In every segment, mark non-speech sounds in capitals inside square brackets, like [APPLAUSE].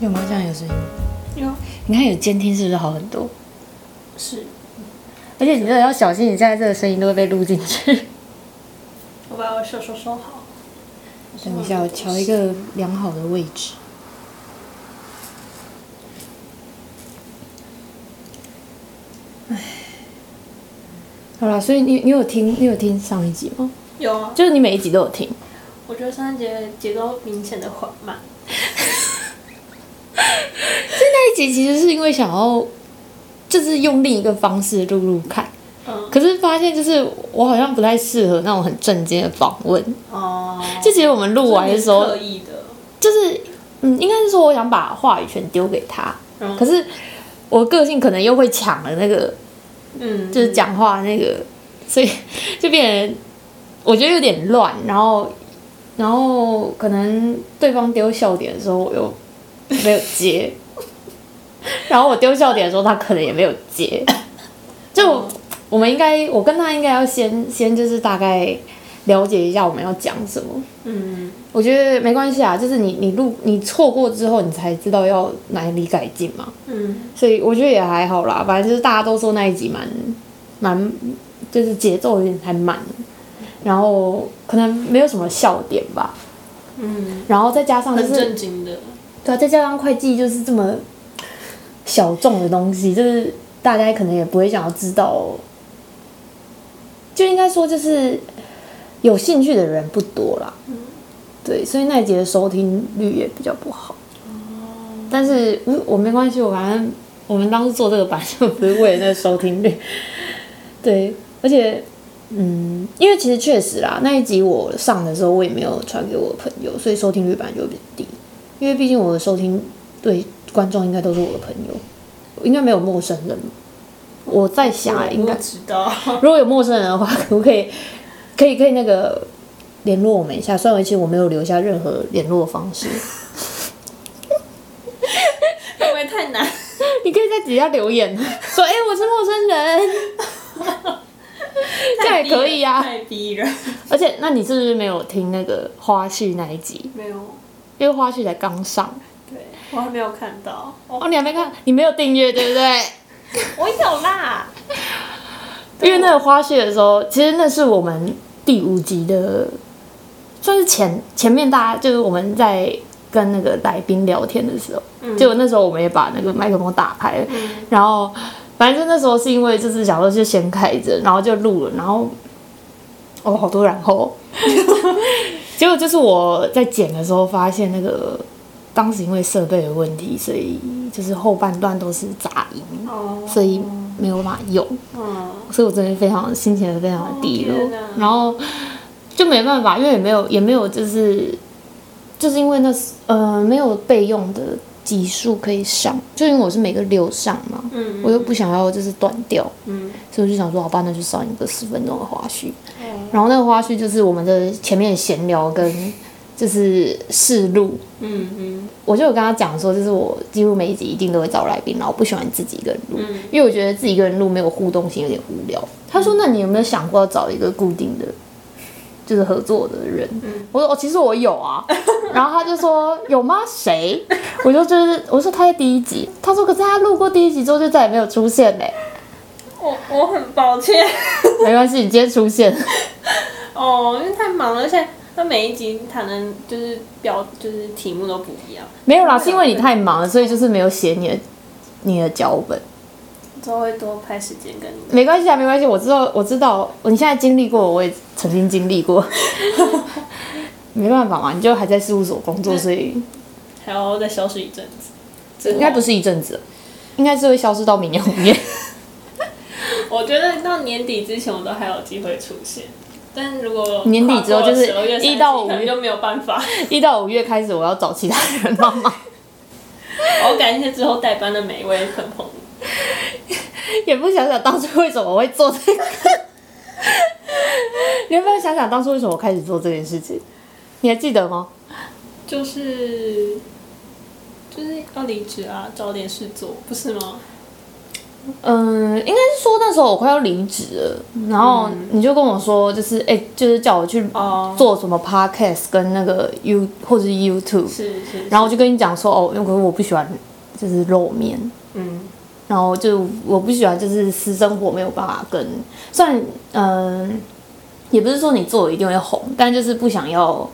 有吗？这样有声音？有你看有监听是不是好很多？是，而且你真的要小心，你现在这个声音都会被录进去。我把我手手收好。等一下，我调一个良好的位置。唉，好了，所以你你有听你有听上一集吗？有啊，就是你每一集都有听。我觉得上一节节奏明显的缓慢。那一集其实是因为想要，就是用另一个方式录录看，嗯，可是发现就是我好像不太适合那种很正经的访问。哦，就其实我们录完的时候刻，意的，就是嗯，应该是说我想把话语权丢给他，嗯。可是我个性可能又会抢了那个，嗯，就是讲话那个，所以 [LAUGHS] 就变成我觉得有点乱，然后然后可能对方丢笑点的时候我又没有接，[LAUGHS] 然后我丢笑点的时候他可能也没有接，就哦我们应该我跟他应该要先先就是大概了解一下我们要讲什么。嗯，我觉得没关系啊，就是你你录你错过之后，你才知道要哪里改进嘛。嗯。所以我觉得也还好啦，反正就是大家都说那一集蛮蛮，就是节奏有点太慢，然后可能没有什么笑点吧，嗯，然后再加上就很是正经的，对啊，再加上会计就是这么小众的东西，就是大家可能也不会想要知道，就应该说就是有兴趣的人不多啦。对，所以那一节的收听率也比较不好。但是嗯，我没关系，我反正我们当时做这个版就不是为了那收听率。[LAUGHS] 对，而且嗯，因为其实确实啦，那一集我上的时候我也没有传给我朋友，所以收听率本来就比较低。因为毕竟我的收听对观众应该都是我的朋友，应该没有陌生人。我在想啊，应该知道，[LAUGHS] 如果有陌生人的话，可不可以可以可以那个联络我们一下？虽然其实我没有留下任何联络方式，会不会太难？你可以在底下留言说：“哎、我是陌生人。[LAUGHS] ”这样也可以啊。太逼人，而且，那你是不是没有听那个花絮那一集？没有，因为花絮才刚上对我还没有看到，哦，哦，你还没看，你没有订阅对不对？[LAUGHS] 我有啦，[LAUGHS] 因为那个花絮的时候，其实那是我们第五集的，算是前前面大家就是我们在跟那个来宾聊天的时候，嗯。结果那时候我们也把那个麦克风打开了，嗯。然后反正那时候是因为就是想说就先开着，然后就录了，然后哦好多然后，[LAUGHS] 结果就是我在剪的时候发现那个当时因为设备的问题，所以就是后半段都是杂音，哦，所以没有办法用。嗯，所以我真的非常心情非常的低落，哦然后就没办法，因为也没有也没有就是就是因为那是呃没有备用的集数可以上，就因为我是每个六上嘛，嗯我又不想要就是断掉，嗯，所以我就想说好吧，那就上一个十分钟的花絮，哦。然后那个花絮就是我们的前面闲聊跟就是试录。嗯嗯我就有跟他讲说，就是我几乎每一集一定都会找来宾，然后我不喜欢自己一个人录，嗯因为我觉得自己一个人录没有互动性，有点无聊。他说：“那你有没有想过要找一个固定的，就是合作的人？”我说：“哦，其实我有啊。[LAUGHS] ”然后他就说：“有吗？谁？”我就就是我说他在第一集，他说：“可是他录过第一集之后就再也没有出现嘞。我我很抱歉，” [LAUGHS] 没关系，你今天出现，[LAUGHS] 哦，因为太忙了，而且他每一集可能就是标就是题目都不一样，没有啦，是因为你太忙了，所以就是没有写你的你的脚本。之后会多拍时间跟你。没关系啊，没关系，我知道，我知道，你现在经历过，我也曾经经历过，没办法嘛，你就还在事务所工作，所以 [LAUGHS] 还要再消失一阵子，应该不是。是一阵子，应该是会消失到明年五月。[LAUGHS] 我觉得到年底之前我都还有机会出现，但如果年底之后就是一到五30可能就没有办法。[LAUGHS] 一到五月开始，我要找其他人帮忙，[LAUGHS] 我感谢之后代班的每一位朋朋。[LAUGHS] 也不想想当初为什么我会做这个。你有没有想想当初为什么我开始做这件事情？你还记得吗？就是就是要离职啊，找点事做，不是吗？嗯，应该是说那时候我快要离职了，然后你就跟我说，就是哎、就是叫我去哦，做什么 podcast 跟那个 You 或者是 YouTube，是是，然后我就跟你讲说，哦，因为我不喜欢就是露面，嗯。然后就我不喜欢就是私生活没有办法跟，虽然嗯、也不是说你做了一定会红，但就是不想要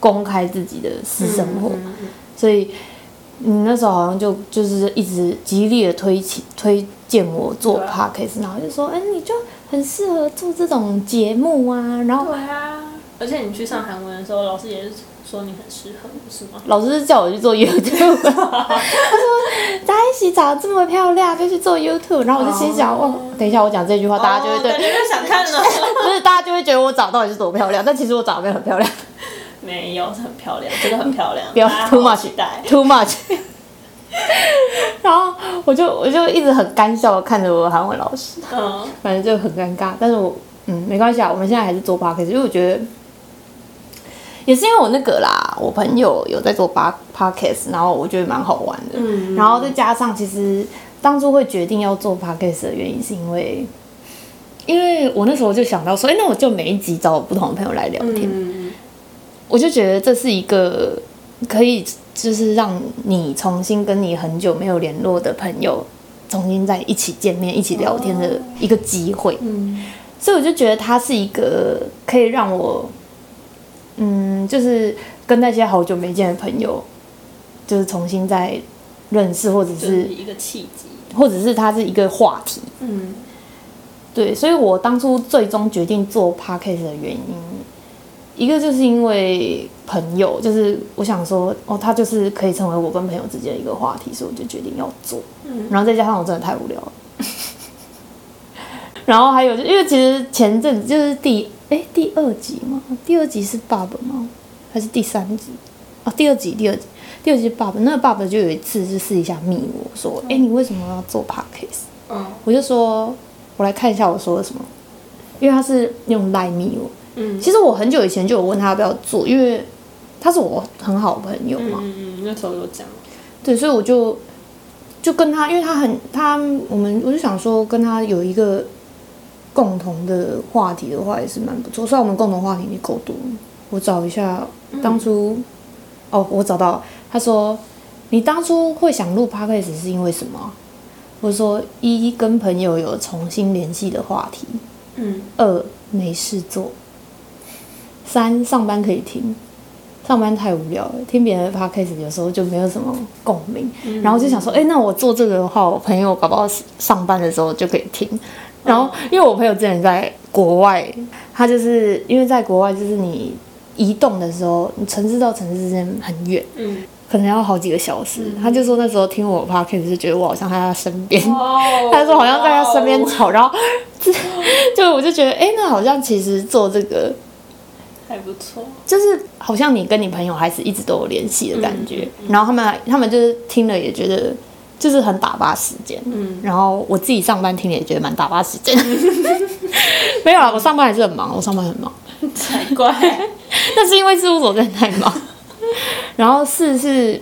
公开自己的私生活，所以你那时候好像就就是一直极力的推起推荐我做 podcast，、然后就说，哎、你就很适合做这种节目啊，然后对啊，而且你去上韩文的时候，老师也是说你很适合，不是吗？老师叫我去做 YouTube，[LAUGHS] 他说大家一起长得这么漂亮，就去做 YouTube，然后我就心想，哦。哦，等一下我讲这句话，大家就会对，想看了。[LAUGHS] 不是大家就会觉得我长得到底是多漂亮，但其实我长得没有很漂亮。[LAUGHS] 没有，是很漂亮，真的很漂亮。不要 too 好好 much [LAUGHS] 然后我就我就一直很干笑的看着我的韩文老师，嗯，反正就很尴尬。但是我嗯没关系啊，我们现在还是做 podcast，因为我觉得也是因为我那个啦，我朋友有在做 pa podcast，然后我觉得蛮好玩的。嗯然后再加上其实当初会决定要做 podcast 的原因，是因为因为我那时候就想到说，哎，那我就每一集找不同的朋友来聊天，嗯我就觉得这是一个可以就是让你重新跟你很久没有联络的朋友重新在一起见面、一起聊天的一个机会。嗯所以我就觉得它是一个可以让我，嗯，就是跟那些好久没见的朋友，就是重新再认识，或者是一个契机。或者是它是一个话题。嗯对，所以我当初最终决定做 podcast 的原因，一个就是因为朋友，就是我想说，哦，他就是可以成为我跟朋友之间的一个话题，所以我就决定要做。嗯然后再加上我真的太无聊了，[LAUGHS] 然后还有就因为其实前阵子就是第哎第二集嘛？第二集是爸爸吗？还是第三集？哦，第二集，第二集，第二集是爸爸。那个爸爸就有一次就试一下密我说，哎，你为什么要做 podcast？嗯我就说，我来看一下我说了什么，因为他是用赖密我。嗯其实我很久以前就有问他要不要做，因为他是我很好的朋友嘛。嗯嗯，那时候有讲。对，所以我就就跟他，因为他很他我们我就想说跟他有一个共同的话题的话也是蛮不错。虽然我们共同话题也够多，我找一下当初、哦，我找到了他说你当初会想录 podcast 是因为什么？我说一跟朋友有重新联系的话题，嗯二没事做，三上班可以听，上班太无聊了，听别人的 podcast 有时候就没有什么共鸣，然后就想说，哎、那我做这个的话，我朋友搞不好上班的时候就可以听。然后，因为我朋友之前在国外，他就是因为在国外，就是你移动的时候，你城市到城市之间很远，嗯，可能要好几个小时。他就说那时候听我 podcast 就觉得我好像在他身边，哦 [LAUGHS] 他说好像在他身边吵，然后 [LAUGHS] 就就我就觉得，哎、那好像其实做这个，还不错。就是好像你跟你朋友还是一直都有联系的感觉。嗯然后他们他们就是听了也觉得就是很打发时间。嗯然后我自己上班听了也觉得蛮打发时间。[LAUGHS] 没有啊，我上班还是很忙，我上班很忙，才怪。[LAUGHS] 但是因为事务所真的太忙。[LAUGHS] 然后四是。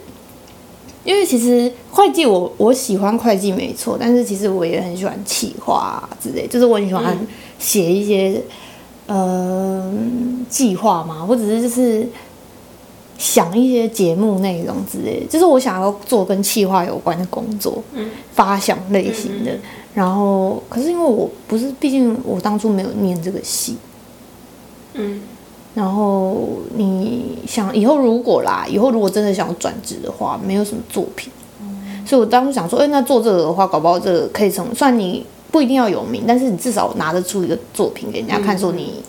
因为其实会计我我喜欢会计没错，但是其实我也很喜欢企划、啊、之类，就是我很喜欢嗯写一些、呃计划嘛，或者是就是想一些节目内容之类的，就是我想要做跟企划有关的工作，嗯。发想类型的。嗯然后，可是因为我不是，毕竟我当初没有念这个系，嗯。然后你想以后如果啦，以后如果真的想要转职的话，没有什么作品，所以我当时想说，哎，那做这个的话，搞不好这个可以成，算你不一定要有名，但是你至少拿得出一个作品给人家看，说你、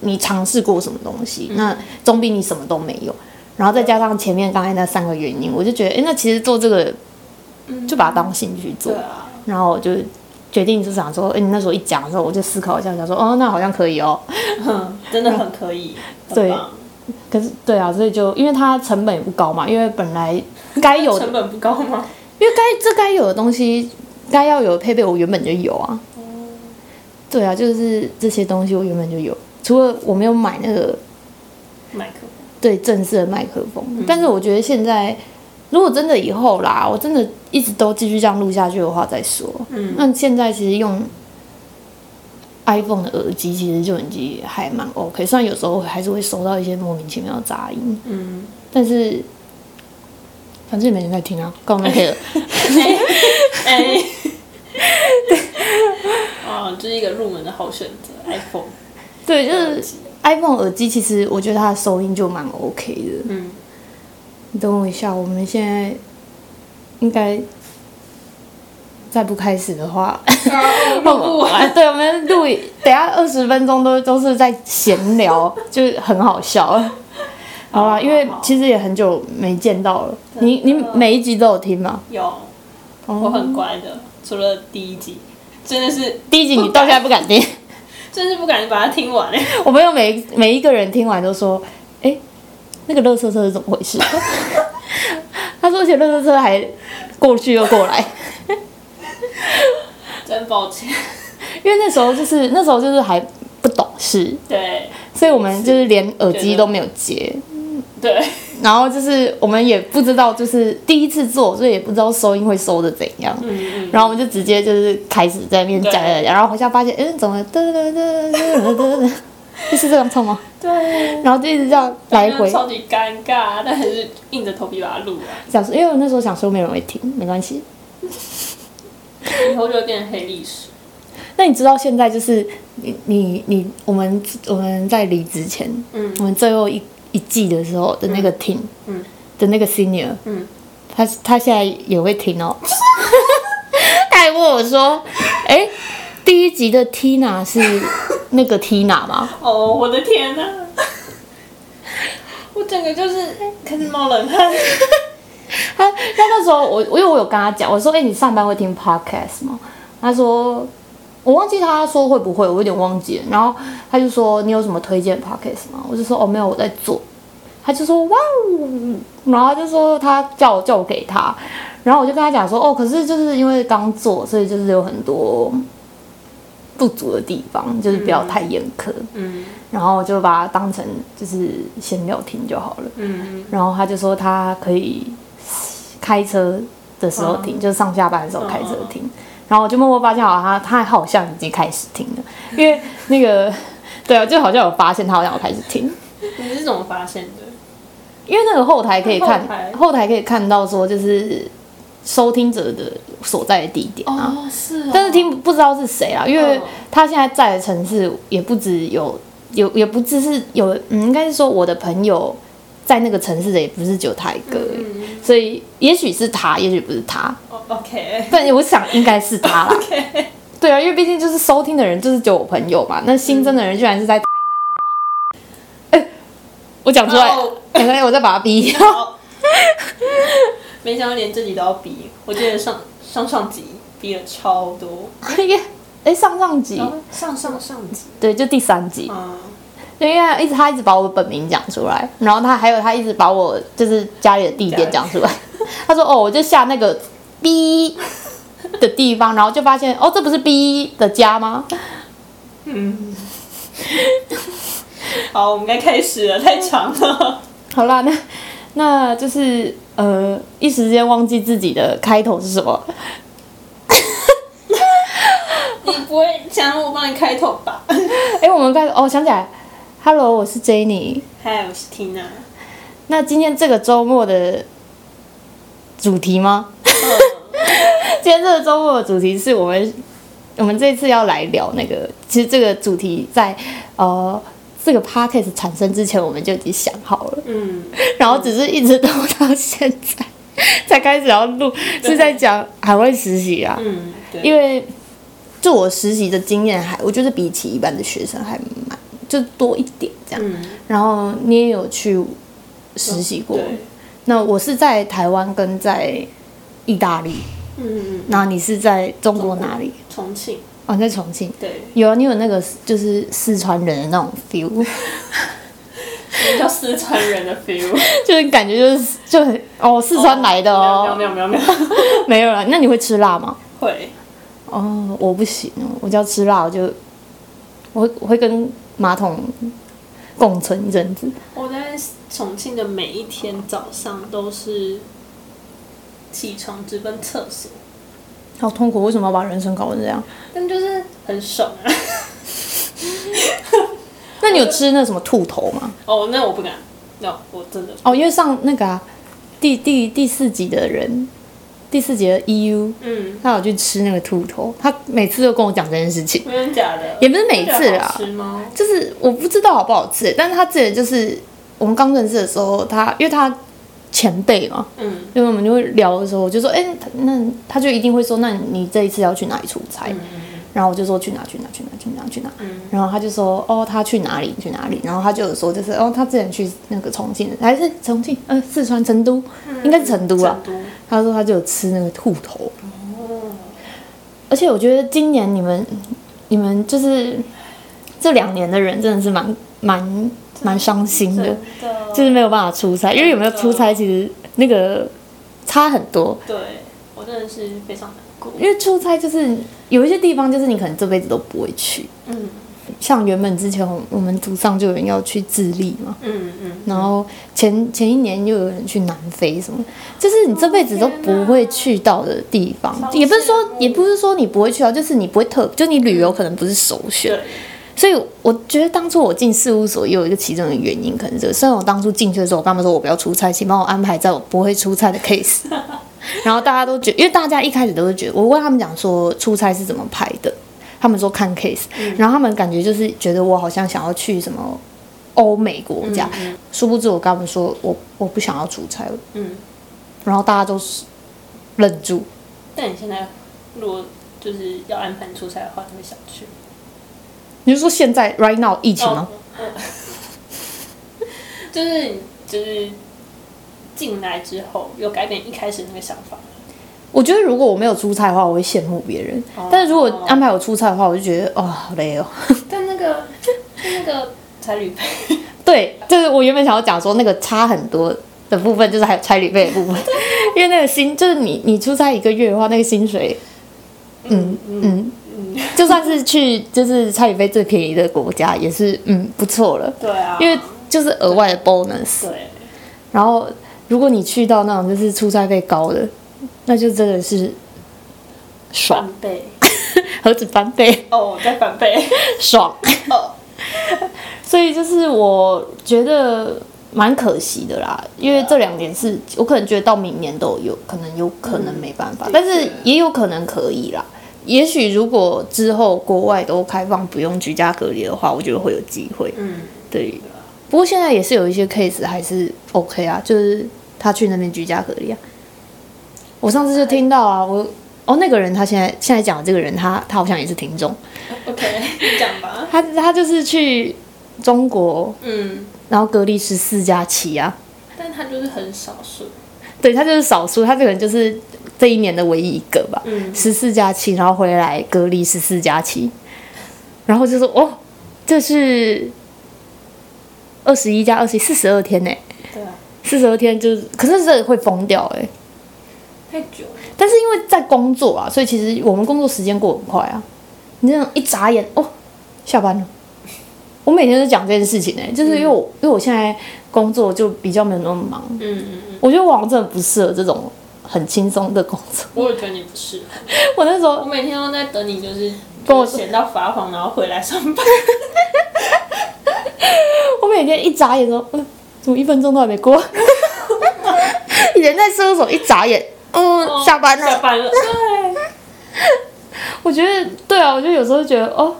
你尝试过什么东西，那总比你什么都没有。然后再加上前面刚才那三个原因，我就觉得，哎，那其实做这个就把它当兴趣做。然后我就决定就想说，哎，你那时候一讲的时候，我就思考一下，想说，哦，那好像可以哦。哼，真的很可以。[LAUGHS] 对可是对啊，所以就因为它成本也不高嘛，因为本来该有的，成本不高吗？因为该这该有的东西，该要有的配备我原本就有啊。对啊，就是这些东西我原本就有，除了我没有买那个麦克风。对正式的麦克风，但是我觉得现在如果真的以后啦，我真的一直都继续这样录下去的话再说。嗯那现在其实用 iPhone 的耳机，其实就已经还蛮 OK，虽然有时候还是会收到一些莫名其妙的杂音，嗯，但是反正也没人在听啊，干嘛可以了？哎，哦，这是一个入门的好选择，iPhone。[LAUGHS] 对，就是 iPhone 耳机，其实我觉得它的收音就蛮 OK 的。嗯，你等我一下，我们现在应该再不开始的话，[LAUGHS] 录不完。对，我们录等下二十分钟都都是在闲聊，就是很好笑。[LAUGHS] 好啦，因为其实也很久没见到了。你你每一集都有听吗？有，我哦，很乖的，除了第一集，真的是第一集你到现在不敢听，[LAUGHS] 真是不敢把它听完哎。我朋友每每一个人听完都说，哎、那个乐色车是怎么回事？[LAUGHS] 他说，而且乐色车还过去又过来，[LAUGHS] 真抱歉。因为那时候就是那时候就是还不懂事，对所以我们就是连耳机都没有接，对，然后就是我们也不知道，就是第一次做，所以也不知道收音会收的怎样。嗯嗯，然后我们就直接就是开始在那边讲讲讲，然后回家发现，嗯，怎么嘚嘚嘚嘚嘚嘚嘚，就是这样唱吗？对，然后就一直这样来回超级尴尬，但还是硬着头皮把它录完。想说，因为我那时候想说没有人会听，没关系。以后就会变成黑历史。那你知道现在就是你你你我们我们在离职前，嗯我们最后一一季的时候的那个 team，嗯的那个 senior，嗯，他他现在也会听哦。[LAUGHS] 他还问我说：“哎、第一集的 Tina 是那个 Tina 吗哦，我的天哪！[LAUGHS] 我整个就是开始冒冷汗。[LAUGHS] ”他他那时候我因为我有跟他讲，我说：“哎、你上班会听 podcast 吗？”他说：“我忘记他说会不会，我有点忘记了。”然后他就说：“你有什么推荐 podcast 吗？”我就说：“哦，没有，我在做。”他就说：“哇哦！”然后他就说他叫我叫我给他，然后我就跟他讲说：“哦，可是就是因为刚做，所以就是有很多不足的地方，就是不要太严苛。嗯然后我就把它当成就是闲聊听就好了。嗯然后他就说他可以开车的时候听，就是上下班的时候开车听。然后我就默默发现，好，他他好像已经开始听了，因为那个 [LAUGHS] 对啊，就好像有发现他好像有开始听，你是怎么发现的？因为那个后台可以看后台后台可以看到说就是收听者的所在的地点啊。哦，是哦但是听不知道是谁啊，因为哦他现在在的城市也不止有有也不只是有，嗯，应该是说我的朋友在那个城市的也不是只有他一个，嗯。所以也许是他，也许不是他，哦，OK。但我想应该是他啦。OK，对啊，因为毕竟就是收听的人就是只有我朋友嘛，那新增的人居然是在台南的话，哎、我讲出来哦，哎、我再把他逼。掉。好，没想到连这集都要逼，我记得上上上集逼了超多，耶，[LAUGHS] 哎，上上集，上上上集，对，就第三集，嗯，因为他一直他一直把我本名讲出来，然后他还有他一直把我就是家里的地点讲出来。他说：“哦，我就下那个 B 的地方，然后就发现哦，这不是 B 的家吗？嗯，[LAUGHS] 好，我们该开始了，太长了。[LAUGHS] 好啦，那那就是呃，一时间忘记自己的开头是什么。[LAUGHS] 你不会想让我帮你开头吧？哎，我们开哦，想起来，Hello，我是 Jenny。嗨，我是 Tina。那今天这个周末的主题吗？[LAUGHS] 今天这个周末的主题是我们我们这次要来聊那个，其实这个主题在呃这个 podcast 产生之前我们就已经想好了，嗯，然后只是一直都到现在才开始要录，是在讲海外实习啊，嗯，对，因为就我实习的经验还我觉得比起一般的学生还蛮就多一点这样，嗯，然后你也有去实习过，对，那我是在台湾跟在意大利，嗯嗯，那你是在中国哪里？重庆，哦，在重庆。对，有啊，你有那个就是四川人的那种 feel，叫四川人的 feel？[LAUGHS] 就是感觉就是就很哦，四川来的哦，没有没有没有没有，没有了。[LAUGHS] 那你会吃辣吗？会，哦，我不行哦，我只要吃辣，我就我会我会跟马桶共存一阵子。我在重庆的每一天早上都是起床直奔厕所，好痛苦，为什么要把人生搞成这样？但就是很爽啊。那你有吃那什么兔头吗？[LAUGHS] 哦，那我不敢，那我真的，哦，因为上那个啊，第第第四集的人，第四节的 EU，嗯，他有去吃那个兔头，他每次都跟我讲这件事情，真的假的？也不是每次啦？就是我不知道好不好吃，但是他之前就是我们刚认识的时候，他因为他前辈嘛，嗯。因为我们就会聊的时候，我就说，哎、他那他就一定会说，那你这一次要去哪里出差？嗯然后我就说去哪去哪去哪去哪去哪，嗯。然后他就说哦他去哪里去哪里，然后他就有说就是哦他之前去那个重庆还是重庆？呃四川成都，应该是成都啊，成都他说他就有吃那个兔头，哦，而且我觉得今年你们你们就是这两年的人真的是蛮蛮蛮伤心的，真的，就是没有办法出差，因为有没有出差其实那个差很多，对我真的是非常难过。因为出差就是有一些地方就是你可能这辈子都不会去，嗯像原本之前我我们组上就有人要去智利嘛，嗯嗯，然后前前一年又有人去南非什么，就是你这辈子都不会去到的地方，也不是说也不是说你不会去到，就是你不会特，就你旅游可能不是首选。所以我觉得当初我进事务所也有一个其中的原因，可能是这个。虽然我当初进去的时候，我跟他们说我不要出差，请帮我安排在我不会出差的 case。[LAUGHS] 然后大家都觉因为大家一开始都是觉得，我问他们讲说出差是怎么排的，他们说看 case，、然后他们感觉就是觉得我好像想要去什么欧美国家，嗯殊不知我跟他们说我我不想要出差，嗯。然后大家都是愣住。但你现在如果就是要安排出差的话，你会想去你是说现在 right now 疫情吗？[LAUGHS] 就是你就是进来之后有改变一开始那个想法吗，我觉得如果我没有出差的话，我会羡慕别人；但是如果安排我出差的话，我就觉得哦好累哦。[LAUGHS] 但那个但那个差旅费，对，就是我原本想要讲说那个差很多的部分，就是还有差旅费的部分，[LAUGHS] 因为那个薪就是你你出差一个月的话，那个薪水，嗯嗯嗯，就算是去就是差旅费最便宜的国家，也是嗯不错了，对啊，因为就是额外的 bonus。对。然后如果你去到那种就是出差费高的，那就真的是爽，翻倍 [LAUGHS] 何止翻倍，哦，再翻倍 [LAUGHS] 爽。哦，[LAUGHS] 所以就是我觉得蛮可惜的啦，因为这两年是我可能觉得到明年都有可能有可能没办法，嗯但是也有可能可以啦。也许如果之后国外都开放不用居家隔离的话，我觉得会有机会。嗯，对，不过现在也是有一些 case 还是 OK 啊，就是他去那边居家隔离啊。我上次就听到啊，我哦那个人他现在现在讲的这个人他他好像也是听众，OK，你讲吧，他他就是去中国嗯，然后隔离十四加七啊，但他就是很少数，对他就是少数，他这个人就是这一年的唯一一个吧，嗯。十四加七，然后回来隔离十四加七，然后就说哦，这是二十一加二十一，四十二天呢，对啊，四十二天就是，可是这会疯掉哎，太久了，但是因为在工作啊，所以其实我们工作时间过很快啊，你这样一眨眼哦，下班了。我每天都讲这件事情哎，就是因为我、因为我现在工作就比较没有那么忙，嗯嗯嗯，我觉得我好像真的不适合这种很轻松的工作。我也觉得你不适合，[LAUGHS] 我那时候我每天都在等你，就是跟我闲到发黄，然后回来上班，[LAUGHS] 我每天一眨眼说，嗯，怎么一分钟都还没过？[LAUGHS] 人在事务所一眨眼，嗯，哦下班了。下班了，[LAUGHS] 对，我觉得对啊，我就有时候觉得哦，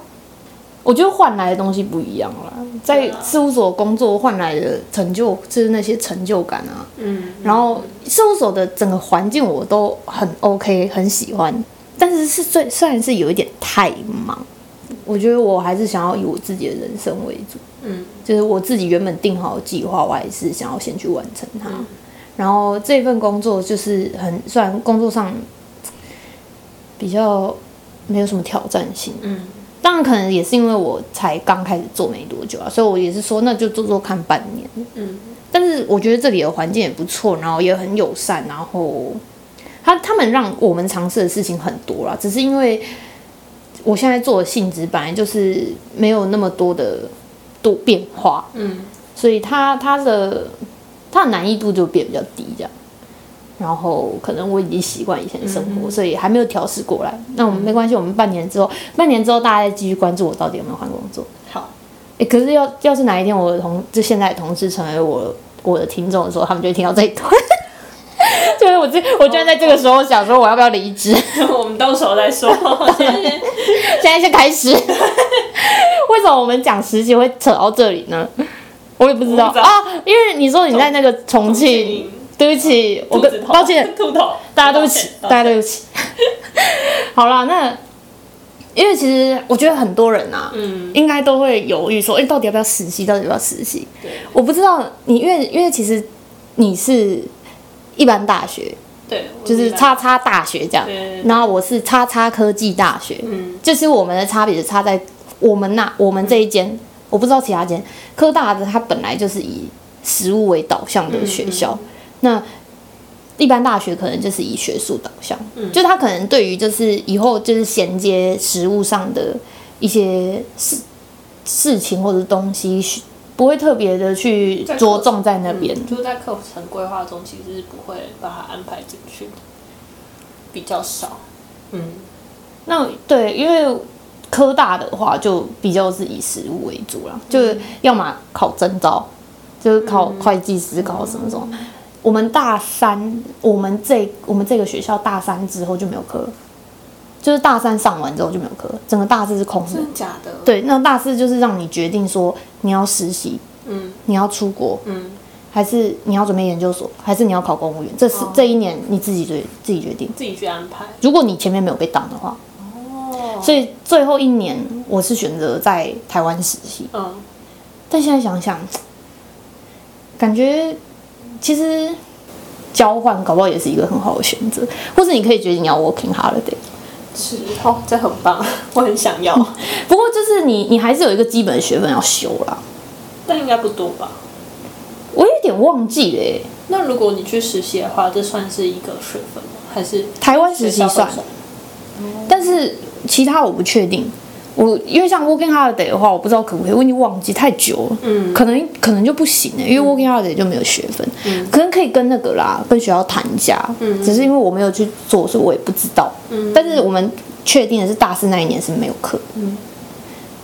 我觉得换来的东西不一样了，在事务所工作换来的成就就是那些成就感啊，嗯，然后事务所的整个环境我都很 OK，很喜欢，但是是虽虽然是有一点太忙，我觉得我还是想要以我自己的人生为主，嗯，就是我自己原本定好的计划，我还是想要先去完成它。然后这份工作就是很虽然工作上比较没有什么挑战性，嗯，当然可能也是因为我才刚开始做没多久啊，所以我也是说那就做做看半年。嗯，但是我觉得这里的环境也不错，然后也很友善，然后他他们让我们尝试的事情很多啦，只是因为我现在做的性质本来就是没有那么多的多变化，嗯，所以他他的它的难易度就变比较低这样。然后可能我已经习惯以前的生活，所以还没有调试过来。那我们没关系，我们半年之后，半年之后大家再继续关注我到底有没有换工作。好，哎，可是要要是哪一天我的同就现在的同事成为我我的听众的时候，他们就会听到这一段。[LAUGHS] 就是我这我居然在这个时候想说我要不要离职，[LAUGHS] 我们到时候再说。现在先现在先开始。[LAUGHS] 为什么我们讲实习会扯到这里呢？我也不知道。啊，因为你说你在那个重庆，对不起，我跟抱歉，大家对不起，大家对不起。好啦，那因为其实我觉得很多人啊，嗯，应该都会犹豫说，哎、到底要不要实习？到底要不要实习？对。我不知道你，因为因为其实你是一般大学，对，就是叉叉大学这样然后我是叉叉科技大学，嗯。就是我们的差别是差在我们那我们这一间，我不知道其他间科大的它本来就是以实物为导向的学校，那一般大学可能就是以学术导向，就它可能对于就是以后就是衔接实物上的一些事事情或者东西，不会特别的去着重在那边。嗯就是在课程规划中，其实是不会把它安排进去的，比较少。嗯，那对，因为科大的话就比较是以实务为主啦，就是要么考证照，就是考会计师，考什么什么。我们大三，我们这我们这个学校大三之后就没有课，就是大三上完之后就没有课，整个大四是空的。真的假的？对，那大四就是让你决定说你要实习，嗯你要出国，嗯，还是你要准备研究所，还是你要考公务员。这是、哦这一年你自己决自己决定。自己去安排。如果你前面没有被挡的话，哦，所以最后一年我是选择在台湾实习，嗯，但现在想想，感觉其实交换搞不好也是一个很好的选择，或是你可以决定你要 working holiday。是哦，这很棒，我很想要，[LAUGHS] 不过就是你你还是有一个基本的学分要修啦，但应该不多吧？我有点忘记了耶、那如果你去实习的话，这算是一个学分吗？还是台湾实习算？但是其他我不确定。我因为像 working holiday 的话，我不知道可不可以，我已经忘记太久了，嗯。可能可能就不行了，因为 working holiday 就没有学分，嗯。可能可以跟那个啦，跟学校谈一下，嗯。只是因为我没有去做，所以我也不知道。嗯。但是我们确定的是大四那一年是没有课，嗯。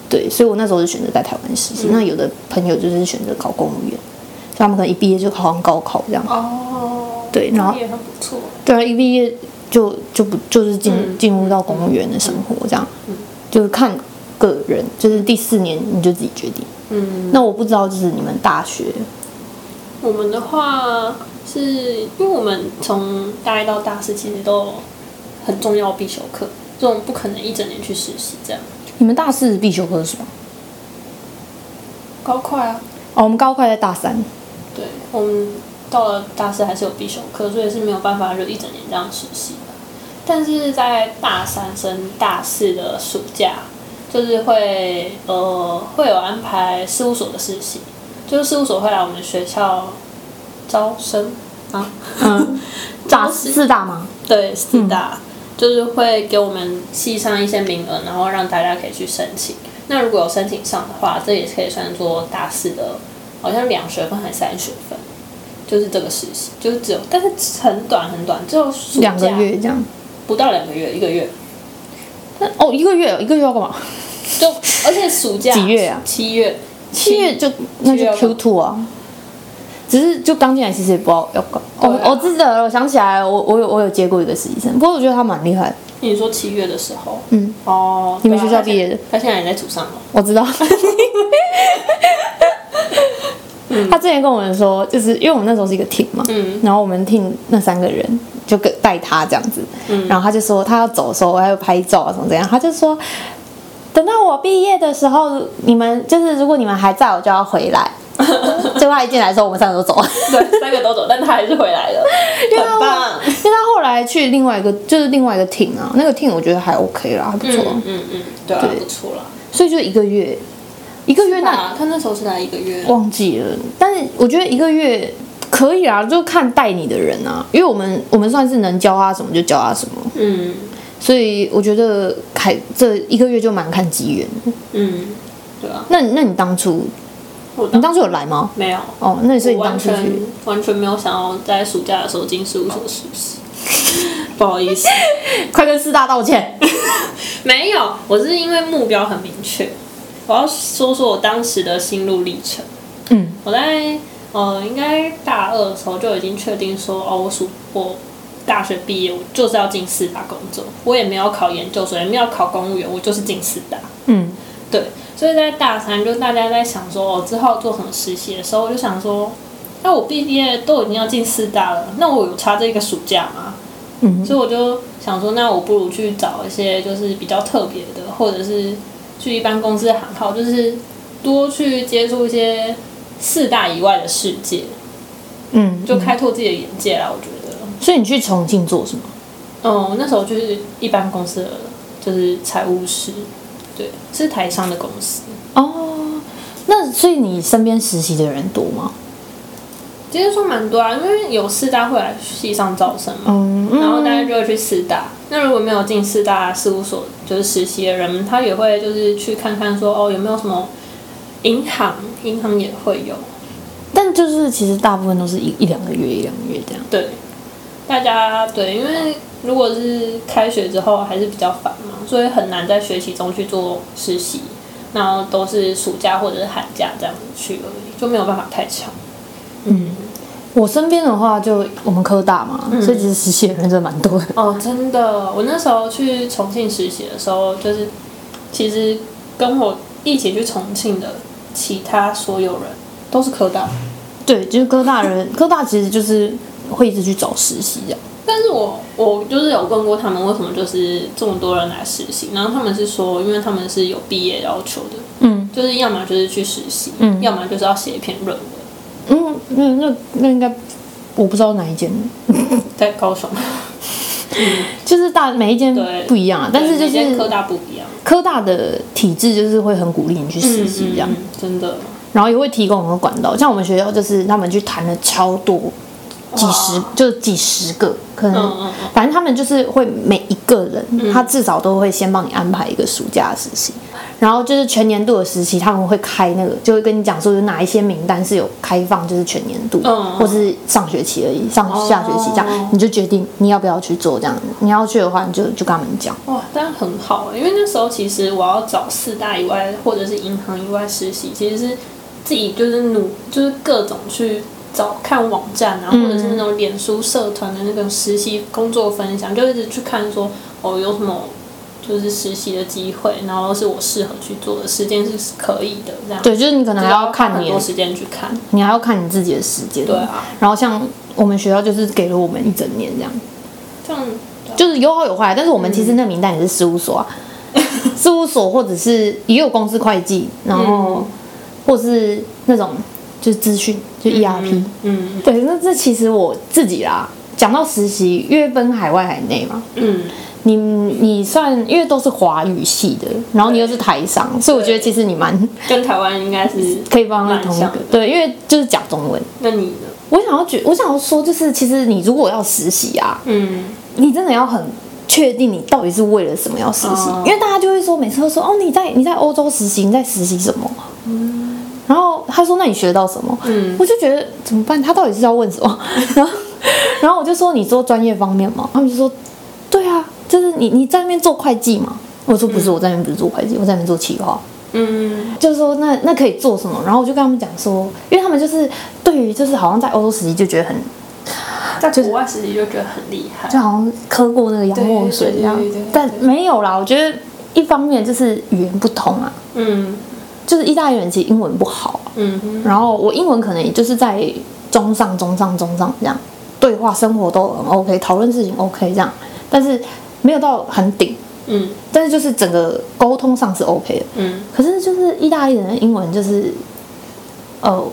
对，所以我那时候就选择在台湾实习。那有的朋友就是选择考公务员，所以他们可能一毕业就考上高考这样，哦，对然后也很不错。对啊，一毕业就就不就是进嗯进入到公务员的生活这样，就是看个人，就是第四年你就自己决定。嗯，那我不知道，就是你们大学，我们的话是因为我们从大一到大四其实都很重要必修课，这种不可能一整年去实习这样。你们大四必修课是什么？高快啊，哦，我们高快在大三。对，我们到了大四还是有必修课，所以是没有办法就一整年这样实习的。但是在大三升大四的暑假，就是会呃会有安排事务所的实习，就是事务所会来我们学校招生啊，嗯，[LAUGHS] 大四大吗？对，四大、就是会给我们系上一些名额，然后让大家可以去申请。那如果有申请上的话，这也可以算作大四的，好像两学分还是三学分，就是这个实习，就是只有，但是很短很短，只有两个，月这样。不到两个月，一个月，那哦，一个月，一个月要干嘛？就而且暑假几月啊七月，七月就那就 Q two 啊。只是就刚进来，其实也不知道要干。哦对，啊我记得，我想起来，我我有我有接过一个实习生，不过我觉得他蛮厉害的。你说七月的时候，嗯，哦，你们学校毕业的他现在也在组上了，我知道。他之前跟我们说，就是因为我们那时候是一个 team 嘛，嗯。然后我们 team 那三个人就跟带他这样子，嗯。然后他就说他要走的时候，我还要拍照啊什么怎样，他就说等到我毕业的时候，你们就是如果你们还在，我就要回来。[LAUGHS] 结果他一进来的时候，我们三个都走。了，对，三个都走，但他还是回来了，因为他很棒。因为他后来去另外一个就是另外一个 team 啊，那个 team 我觉得还 OK 啦，还不错，嗯嗯嗯，对啊，对。不错啦。所以就一个月，一个月那那他那时候是来一个月，忘记了，但是我觉得一个月可以啊，就看带你的人啊，因为我们我们算是能教他什么就教他什么，嗯所以我觉得还这一个月就蛮看机缘。嗯，对啊。那那你当初我你当初有来吗？没有，哦，那所以我完你当初去全完全没有想要在暑假的时候进事务所实习，不好意思，[LAUGHS] 快跟四大道歉。[LAUGHS] 没有，我是因为目标很明确，我要说说我当时的心路历程。嗯我在呃，应该大二的时候就已经确定说，哦，我暑我大学毕业，我就是要进四大工作，我也没有考研究所，也没有考公务员，我就是进四大。嗯对，所以在大三，就大家在想说，哦，之后做什么实习的时候，我就想说，那我毕业都已经要进四大了，那我有差这个暑假吗？嗯所以我就想说，那我不如去找一些就是比较特别的，或者是去一般公司的行号，就是多去接触一些四大以外的世界，嗯，就开拓自己的眼界啦。我觉得，所以你去重庆做什么？嗯，那时候就是一般公司的，就是财务师，对，是台商的公司。哦，那所以你身边实习的人多吗？其实说蛮多啊，因为有四大会来系上招生嘛，嗯然后大家就会去四大。那如果没有进四大事务所就是实习的人，他也会就是去看看说哦有没有什么银行，银行也会有。但就是其实大部分都是一一两个月一两个月这样。对，大家对，因为如果是开学之后还是比较烦嘛，所以很难在学习中去做实习，然后都是暑假或者是寒假这样子去而已，就没有办法太长。我身边的话就我们科大嘛，所以其实实习的人真的蛮多的。哦，真的，我那时候去重庆实习的时候，就是其实跟我一起去重庆的其他所有人都是科大，对，就是科大人，[LAUGHS] 科大其实就是会一直去找实习这样。但是我我就是有问过他们为什么就是这么多人来实习，然后他们是说，因为他们是有毕业要求的，嗯。就是要么就是去实习，嗯。要么就是要写一篇论文，嗯，那那那应该我不知道哪一间，[LAUGHS] 在高雄，[LAUGHS] 就是大每一间不一样啊，但是就是科大不一样，科大的体制就是会很鼓励你去实习这样，嗯嗯嗯真的，然后也会提供很多管道，像我们学校就是他们去谈了超多。几十哇。就几十个，可能、反正他们就是会每一个人，他至少都会先帮你安排一个暑假实习，然后就是全年度的实习，他们会开那个，就会跟你讲说有哪一些名单是有开放，就是全年度，嗯。嗯或是上学期而已，上下学期这样，哦。你就决定你要不要去做这样，你要去的话，你就就跟他们讲，哇，但很好欸因为那时候其实我要找四大以外或者是银行以外实习，其实是自己就是努，就是各种去找看网站啊，嗯或者是那种脸书社团的那个实习工作分享，就一直去看说哦有什么就是实习的机会，然后是我适合去做的，时间是可以的这样。对，就是你可能还要要看你多时间去看。你还要看你自己的时间，对啊，然后像我们学校就是给了我们一整年这样，这样就是有好有坏，但是我们其实那名单也是事务所啊，[LAUGHS] 事务所或者是也有公司会计，然后或是那种就是资讯，就 ERP，、嗯对，那这其实我自己啦，讲到实习，因为分海外海内嘛，嗯，你你算因为都是华语系的，然后你又是台商，所以我觉得其实你蛮跟台湾应该是 [LAUGHS] 可以帮他同一个对，因为就是讲中文。那你呢？我想要觉，我想要说，就是其实你如果要实习啊，嗯你真的要很确定你到底是为了什么要实习，哦因为大家就会说，每次都说哦你在你在欧洲实习，你在实习什么？嗯然后他说那你学到什么？嗯我就觉得怎么办？他到底是要问什么？[LAUGHS] 然后然后我就说你做专业方面嘛，他们就说对啊，就是你你在那边做会计吗。我说不是，我在那边不是做会计，我在那边做企划。嗯就是说那那可以做什么？然后我就跟他们讲说，因为他们就是对于就是好像在欧洲实习就觉得很在国外实习就觉得很厉害。就好像喝过那个洋墨水一样但没有啦。我觉得一方面就是语言不通啊，嗯就是意大利人其实英文不好啊、嗯然后我英文可能也就是在中上、中上、中上这样，对话、生活都很 OK，讨论事情 OK 这样，但是没有到很顶，嗯。但是就是整个沟通上是 OK 的。嗯。可是就是意大利人的英文就是，哦，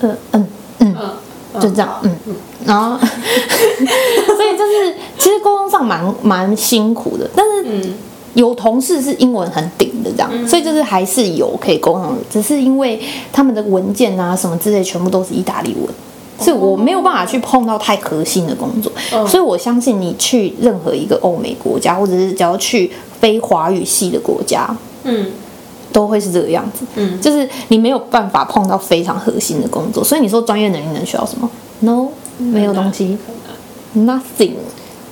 呃嗯嗯，嗯，就这样，嗯，然后，[LAUGHS] 所以就是其实沟通上蛮蛮辛苦的，但是嗯。有同事是英文很顶的这样，所以就是还是有可以沟通的，只是因为他们的文件啊什么之类全部都是意大利文。所以我没有办法去碰到太核心的工作，嗯所以我相信你去任何一个欧美国家，或者是只要去非华语系的国家，嗯。都会是这个样子，嗯。就是你没有办法碰到非常核心的工作，所以你说专业能力能学到什么？No，没有东西，nothing，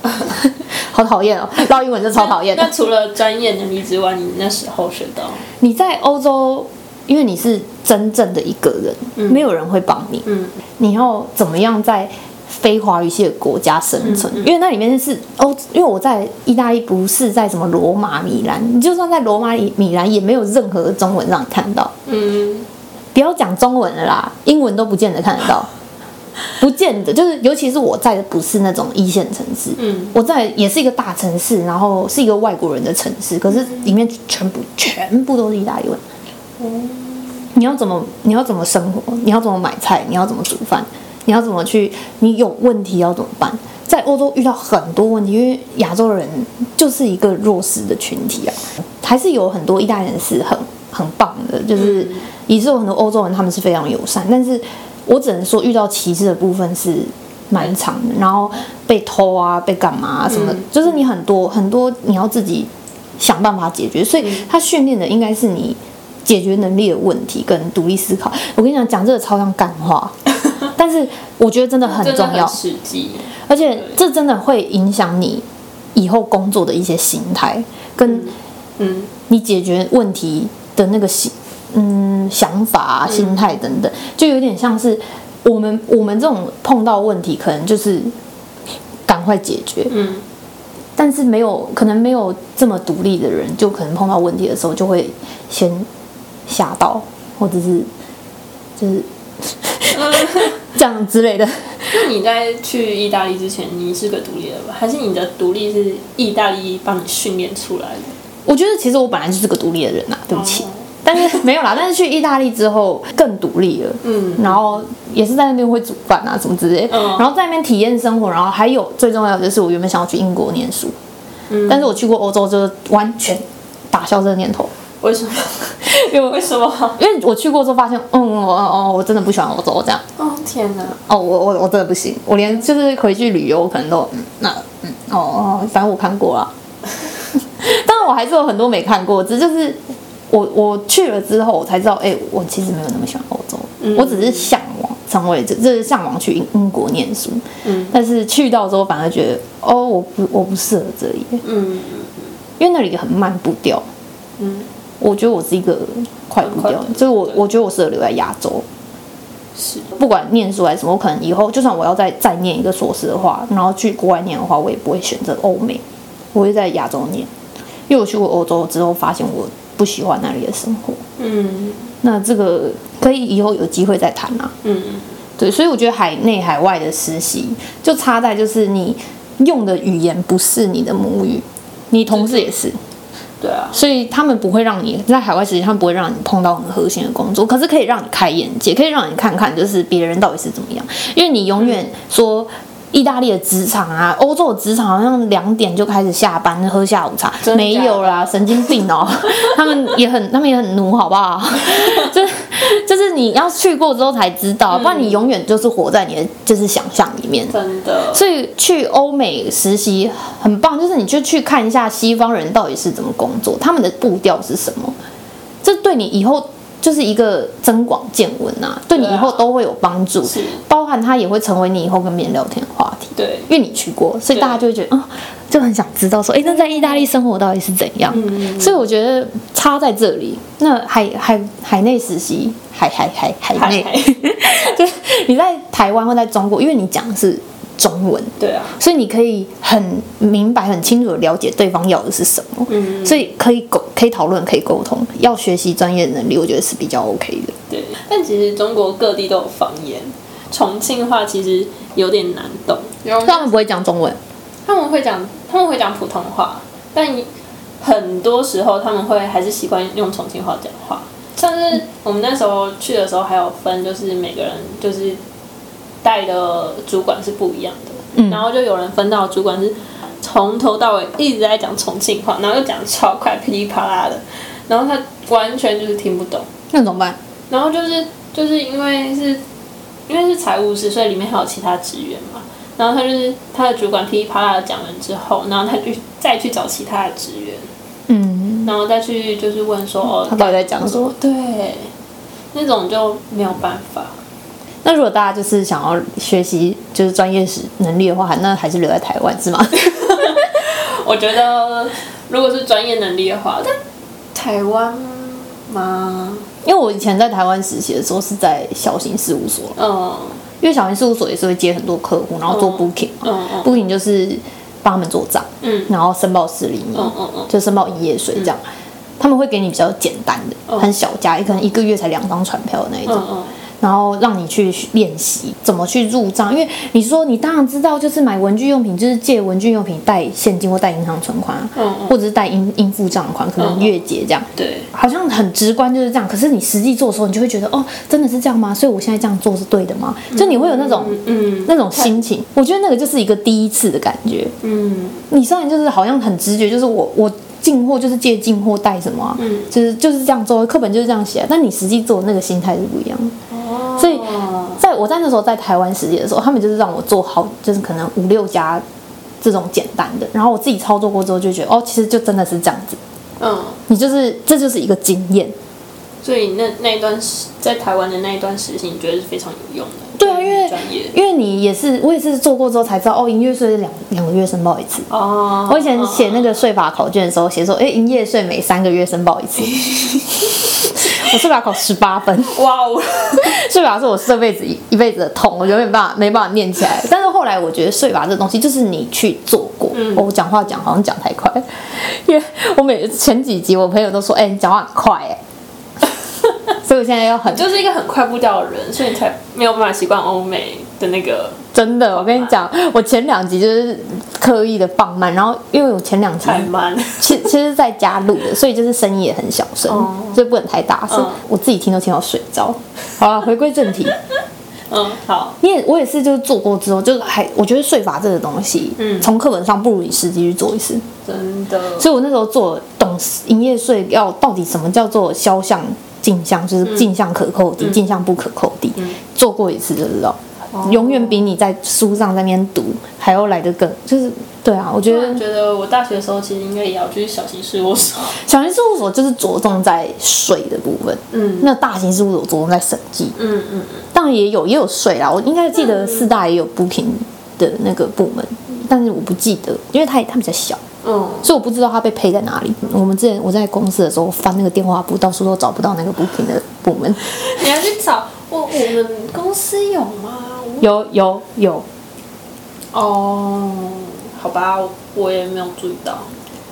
[LAUGHS] 好讨厌哦，[LAUGHS] 唠英文就超讨厌。的那。除了专业能力之外，你那时候学到，你在欧洲，因为你是真正的一个人，没有人会帮你，嗯你要怎么样在非华语系的国家生存？嗯嗯因为那里面是欧，因为我在意大利不是在什么罗马、米兰，你就算在罗马、米兰，也没有任何的中文让你看到。嗯不要讲中文了啦，英文都不见得看得到，[LAUGHS] 不见得。就是尤其是我在的不是那种一线城市，嗯我在也是一个大城市，然后是一个外国人的城市，可是里面全部全部都是意大利文。你要怎么你要怎么生活？你要怎么买菜？你要怎么煮饭？你要怎么去？你有问题要怎么办？在欧洲遇到很多问题，因为亚洲人就是一个弱势的群体啊，还是有很多意大利人是很很棒的，就是也是有很多欧洲人他们是非常友善，但是我只能说遇到歧视的部分是蛮长的，然后被偷啊、被干嘛、啊、什么，就是你很多很多你要自己想办法解决，所以他训练的应该是你解决能力的问题跟独立思考。我跟你讲，讲这个超像干话，[LAUGHS] 但是我觉得真的很重要，实际，而且这真的会影响你以后工作的一些心态，跟嗯你解决问题的那个心嗯想法啊、心态等等，就有点像是我们我们这种碰到问题，可能就是赶快解决，嗯。但是没有可能没有这么独立的人，就可能碰到问题的时候就会先吓到，或者是就是嗯 [LAUGHS] 这样之类的。那你在去意大利之前，你是个独立的吧？还是你的独立是意大利帮你训练出来的？我觉得其实我本来就是个独立的人呐、啊对不起。哦但是没有啦，[LAUGHS] 但是去意大利之后更独立了，嗯然后也是在那边会煮饭啊什么之类，嗯然后在那边体验生活，然后还有最重要的就是我原本想要去英国念书，嗯但是我去过欧洲就完全打消这个念头，为什么？[LAUGHS] 因为我为什么？因为我去过之后发现，嗯，我哦我真的不喜欢欧洲这样，哦天哪！哦我我我真的不行，我连就是回去旅游可能都嗯那嗯哦哦，反正我看过了，[LAUGHS] 当然我还是有很多没看过，只就是我我去了之后，我才知道，哎、我其实没有那么喜欢欧洲，嗯。我只是向往成为这，这是向往去英英国念书，嗯。但是去到之后反而觉得，哦，我不我不适合这里，嗯。因为那里很慢步调，嗯，我觉得我是一个快步调所以我对。我觉得我适合留在亚洲，是。不管念书还是什么，我可能以后就算我要再再念一个硕士的话，然后去国外念的话，我也不会选择欧美，我会在亚洲念，因为我去过欧洲之后，发现我不喜欢那里的生活。嗯。那这个可以以后有机会再谈啊。嗯。对，所以我觉得海内海外的实习就差在就是你用的语言不是你的母语，你同事也是，对啊，所以他们不会让你在海外实习，他们不会让你碰到很核心的工作，可是可以让你开眼界，可以让你看看就是别人到底是怎么样，因为你永远说。意大利的职场啊，欧洲的职场好像两点就开始下班喝下午茶，没有啦，神经病哦！[LAUGHS] 他们也很，他们也很奴，好不好？[LAUGHS] 就就是你要去过之后才知道，不然你永远就是活在你的就是想象里面。真的，所以去欧美实习很棒，就是你就去看一下西方人到底是怎么工作，他们的步调是什么，这对你以后就是一个增广见闻啊，对你以后都会有帮助，是包含它也会成为你以后跟别人聊天的话题。对，因为你去过，所以大家就会觉得啊、就很想知道说，哎，那在意大利生活到底是怎样？嗯所以我觉得差在这里。那海海海内实习，海海海海内，海 [LAUGHS] 就是你在台湾或在中国，因为你讲的是中文，对啊，所以你可以很明白、很清楚的了解对方要的是什么，嗯所以可以沟、可以讨论、可以沟通。要学习专业能力，我觉得是比较 OK 的。对。但其实中国各地都有方言，重庆话其实有点难懂，他们不会讲中文，他们会讲他们会讲普通话，但很多时候他们会还是习惯用重庆话讲话。像是我们那时候去的时候，还有分，就是每个人就是带的主管是不一样的，嗯然后就有人分到主管是从头到尾一直在讲重庆话，然后又讲超快，噼里啪啦的，然后他完全就是听不懂。那怎么办？然后就是就是因为是因为是财务室，所以里面还有其他职员嘛。然后他就是他的主管噼里啪啦的讲完之后，然后他就再去找其他的职员，嗯，然后再去就是问说哦，他到底在讲什么？对，那种就没有办法。那如果大家就是想要学习就是专业识能力的话，那还是留在台湾是吗？[LAUGHS] 我觉得如果是专业能力的话，但台湾吗？因为我以前在台湾实习的时候是在小型事务所，嗯因为小型事务所也是会接很多客户，然后做 booking 嘛、嗯嗯 b o o k i n g 就是帮他们做账，嗯然后申报失利密，嗯嗯嗯就申报营业税这样。他们会给你比较简单的，嗯很小家，可能一个月才两张船票的那一种。然后让你去练习怎么去入账，因为你说你当然知道，就是买文具用品，就是借文具用品带现金或带银行存款啊，嗯嗯或者是带应应付账款，可能月结这样，对，好像很直观就是这样。可是你实际做的时候，你就会觉得，哦，真的是这样吗？所以我现在这样做是对的吗？就你会有那种、嗯那种心情，我觉得那个就是一个第一次的感觉。嗯你虽然就是好像很直觉，就是我我进货就是借进货带什么、啊，嗯就是就是这样做，课本就是这样写啊，但你实际做的那个心态是不一样的。哦，所以在我在那时候在台湾实习的时候，他们就是让我做好，就是可能五六家这种简单的，然后我自己操作过之后就觉得，哦，其实就真的是这样子，嗯，你就是这就是一个经验。所以那那一段时在台湾的那一段实习，你觉得是非常有用的？对啊，因为因为你也是我也是做过之后才知道，哦，营业税是两两个月申报一次。哦，我以前写那个税法考卷的时候，写说，哎，营业税每三个月申报一次。[LAUGHS] 我税法考十八分，哇哦，[LAUGHS] 税法是我这辈子一一辈子的痛，我永远没办法没办法念起来。但是后来我觉得税法这东西就是你去做过。嗯。我讲话讲好像讲太快，因为我每前几集我朋友都说，哎、你讲话很快哎、[LAUGHS] 所以我现在要很就是一个很快步调的人，所以你才没有办法习惯欧美的那个真的，我跟你讲，我前两集就是刻意的放慢，然后因为我前两集太慢。其其实在家录的，所以就是声音也很小声，哦。所以不能太大声，嗯。我自己听都听到睡着。好了，回归正题，[LAUGHS] 嗯，好，你也我也是，就是做过之后，就是还我觉得税法这个东西，嗯。从课本上不如你实际去做一次。真的，所以我那时候做懂营业税要到底什么叫做销项、进项，就是进项可扣抵、进项不可扣抵，嗯。做过一次就知道。哦永远比你在书上在那边读还要来得更，就是对啊，我觉得觉得我大学的时候其实应该也要去小型事务所。小型事务所就是着重在税的部分，嗯那大型事务所着重在审计，嗯嗯当然也有也有税啦，我应该记得四大也有 booking 的那个部门，但是我不记得，因为它它比较小。嗯所以我不知道它被配在哪里。我们之前我在公司的时候翻那个电话簿，到处都找不到那个 booking 的部门。[LAUGHS] 你要去找我，我们公司有吗？我有有有，哦，好吧，我我也没有注意到。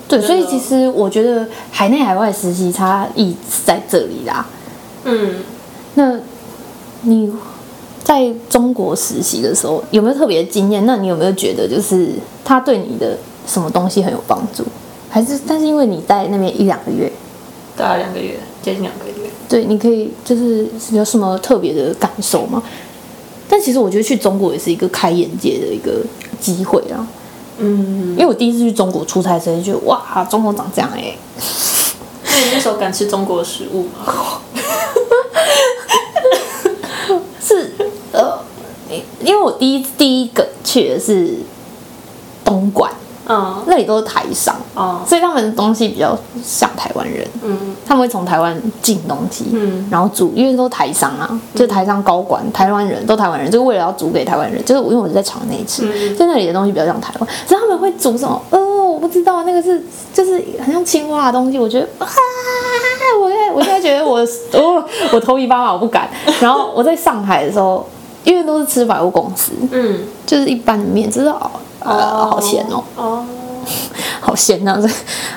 对，所以其实我觉得海内海外实习差异是在这里啦。嗯，那你在中国实习的时候有没有特别的经验？那你有没有觉得就是他对你的什么东西很有帮助？还是但是因为你在那边一两个月，大概两个月，接近两个月。对，你可以就是有什么特别的感受吗？但其实我觉得去中国也是一个开眼界的一个机会啊，嗯，因为我第一次去中国出差的时候就觉得哇，中国长这样哎、那你那时候敢吃中国的食物吗？[LAUGHS] 是呃，因为我第一第一个去的是东莞，嗯。那里都是台商，哦。所以他们的东西比较像台湾人，嗯。他们会从台湾进东西，嗯。然后煮，因为都是台商啊，就是台商高管，台湾人都台湾人，就是为了要煮给台湾人，就是因为我是在场内吃，嗯。在那里的东西比较像台湾，所以他们会煮什么？呃，我不知道，那个是就是很像青蛙的东西，我觉得啊，我现在我现在觉得我 [LAUGHS] 哦，我头皮发麻，我不敢。然后我在上海的时候，因为都是吃百货公司，嗯，就是一般的面，就是哦，呃，好咸哦，哦，[LAUGHS] 好咸这样子，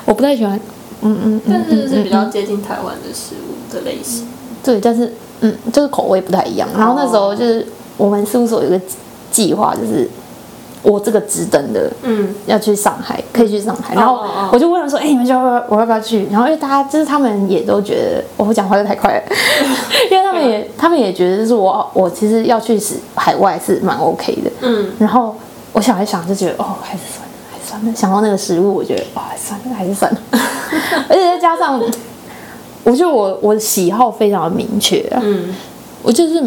我不太喜欢。嗯嗯嗯但是是比较嗯接近台湾的食物的类型。对，但是嗯，就是口味不太一样。然后那时候就是我们事务所有个计划，就是我这个职等的嗯要去上海，可以去上海。然后我就问了说：“哎、你们要不要？我要不要去？”然后因为大家就是他们也都觉得我讲话又太快了，[LAUGHS] 因为他们也他们也觉得就是我我其实要去是海外是蛮 OK 的。嗯然后我想一想就觉得哦，还是算了，还是算了。想到那个食物，我觉得哦，还是算了，还是算了。[LAUGHS] 而且再加上，我觉得我我的喜好非常的明确啊，嗯我就是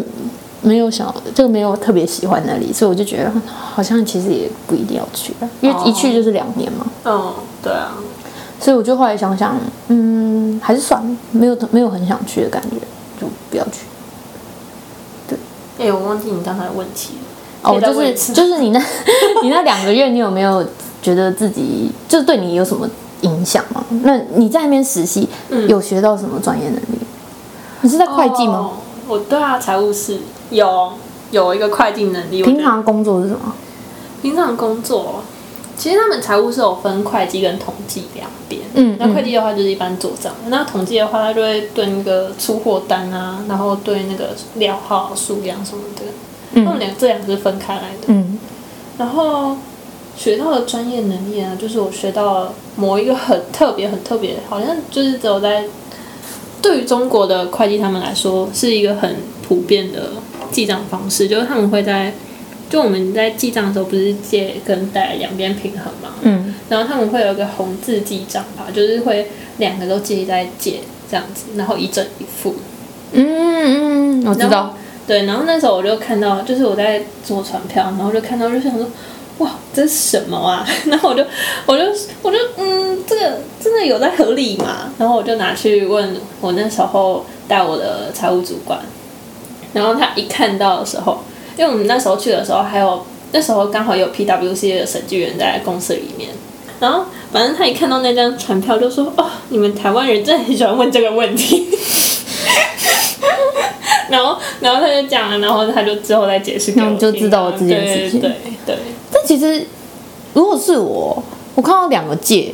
没有想就没有特别喜欢那里，所以我就觉得好像其实也不一定要去啊，因为一去就是两年嘛。嗯，对啊，所以我就后来想想，嗯，还是算了，没有没有很想去的感觉，就不要去。对哎、我忘记你刚才的问题了。哦，就是就是你那，[LAUGHS] 你那两个月，你有没有觉得自己就是对你有什么影响吗？那你在那边实习，嗯有学到什么专业能力？你是在会计吗？哦我对啊，财务室有有一个会计能力。我平常工作是什么？平常工作，其实他们财务是有分会计跟统计两边。嗯那会计的话就是一般做账，那统计的话，他就会对那个出货单啊，然后对那个料号、数量什么的，他们嗯两这两个是分开来的。嗯然后学到的专业能力呢，就是我学到了某一个很特别、很特别，好像就是只有在对于中国的会计他们来说是一个很普遍的记账方式，就是他们会在就我们在记账的时候不是借跟贷两边平衡嘛，嗯然后他们会有一个红字记账法，就是会两个都记在借这样子，然后一正一负。嗯嗯，我知道。对，然后那时候我就看到，就是我在做传票，然后就看到，就想说，哇，这是什么啊？[LAUGHS] 然后我就，我就，我就，嗯，这个真的有在合理吗？然后我就拿去问我那时候带我的财务主管，然后他一看到的时候，因为我们那时候去的时候，还有那时候刚好有 PWC 的审计员在公司里面。然后，反正他一看到那张传票，就说：“哦，你们台湾人真的很喜欢问这个问题。[LAUGHS] ” [LAUGHS] 然后，然后他就讲了，然后他就之后再解释给我听啊，那你就知道这件事情对对对，但其实如果是我，我看到两个借，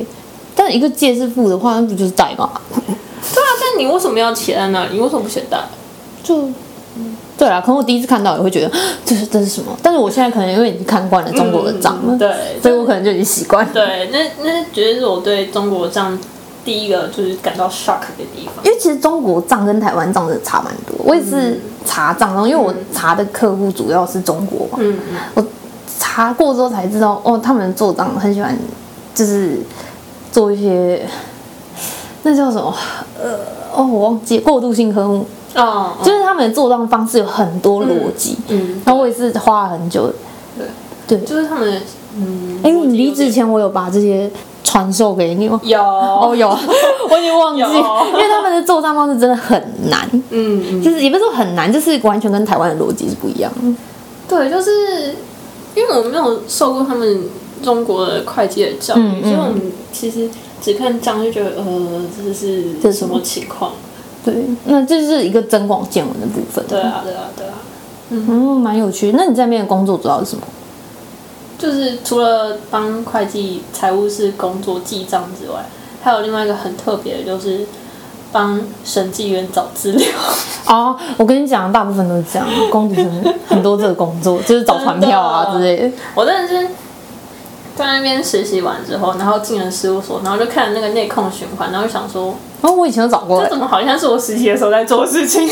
但一个借是负的话，那不就是贷吗？对啊，但你为什么要写在那里？你为什么不写贷？就。对啊，可能我第一次看到也会觉得这是这是什么，但是我现在可能因为已经看惯了中国的账了，嗯对，所以我可能就已经习惯了。对，那那绝对是我对中国账第一个就是感到 shock 的地方。因为其实中国账跟台湾账真的差蛮多。我也是查账，然后因为我查的客户主要是中国嘛，嗯嗯，我查过之后才知道，哦，他们做账很喜欢，就是做一些那叫什么？呃，哦，我忘记过渡性科目，哦，就是他们的做账方式有很多逻辑，嗯，然后我也是花了很久。对，对，就是他们嗯，哎，你离职前我有把这些传授给你吗？有哦，有，[LAUGHS] 我已经忘记，有因为他们的作战方式真的很难。嗯嗯，就是也不是说很难，就是完全跟台湾的逻辑是不一样的。对，就是因为我没有受过他们中国的会计的教育，嗯嗯所以我们其实只看账就觉得呃，这是这是什么情况？对，那这是一个增广见闻的部分。对，啊，对啊，对啊。嗯，蛮有趣。那你在那边的工作主要是什么？就是除了帮会计、财务室工作记账之外，还有另外一个很特别的，就是帮审计员找资料。哦，我跟你讲，大部分都是这样，工很多这个工作，就是找传票啊之类的。我真的是在那边实习完之后，然后进了事务所，然后就看那个内控循环，然后就想说，哦，我以前都找过这，怎么好像是我实习的时候在做的事情？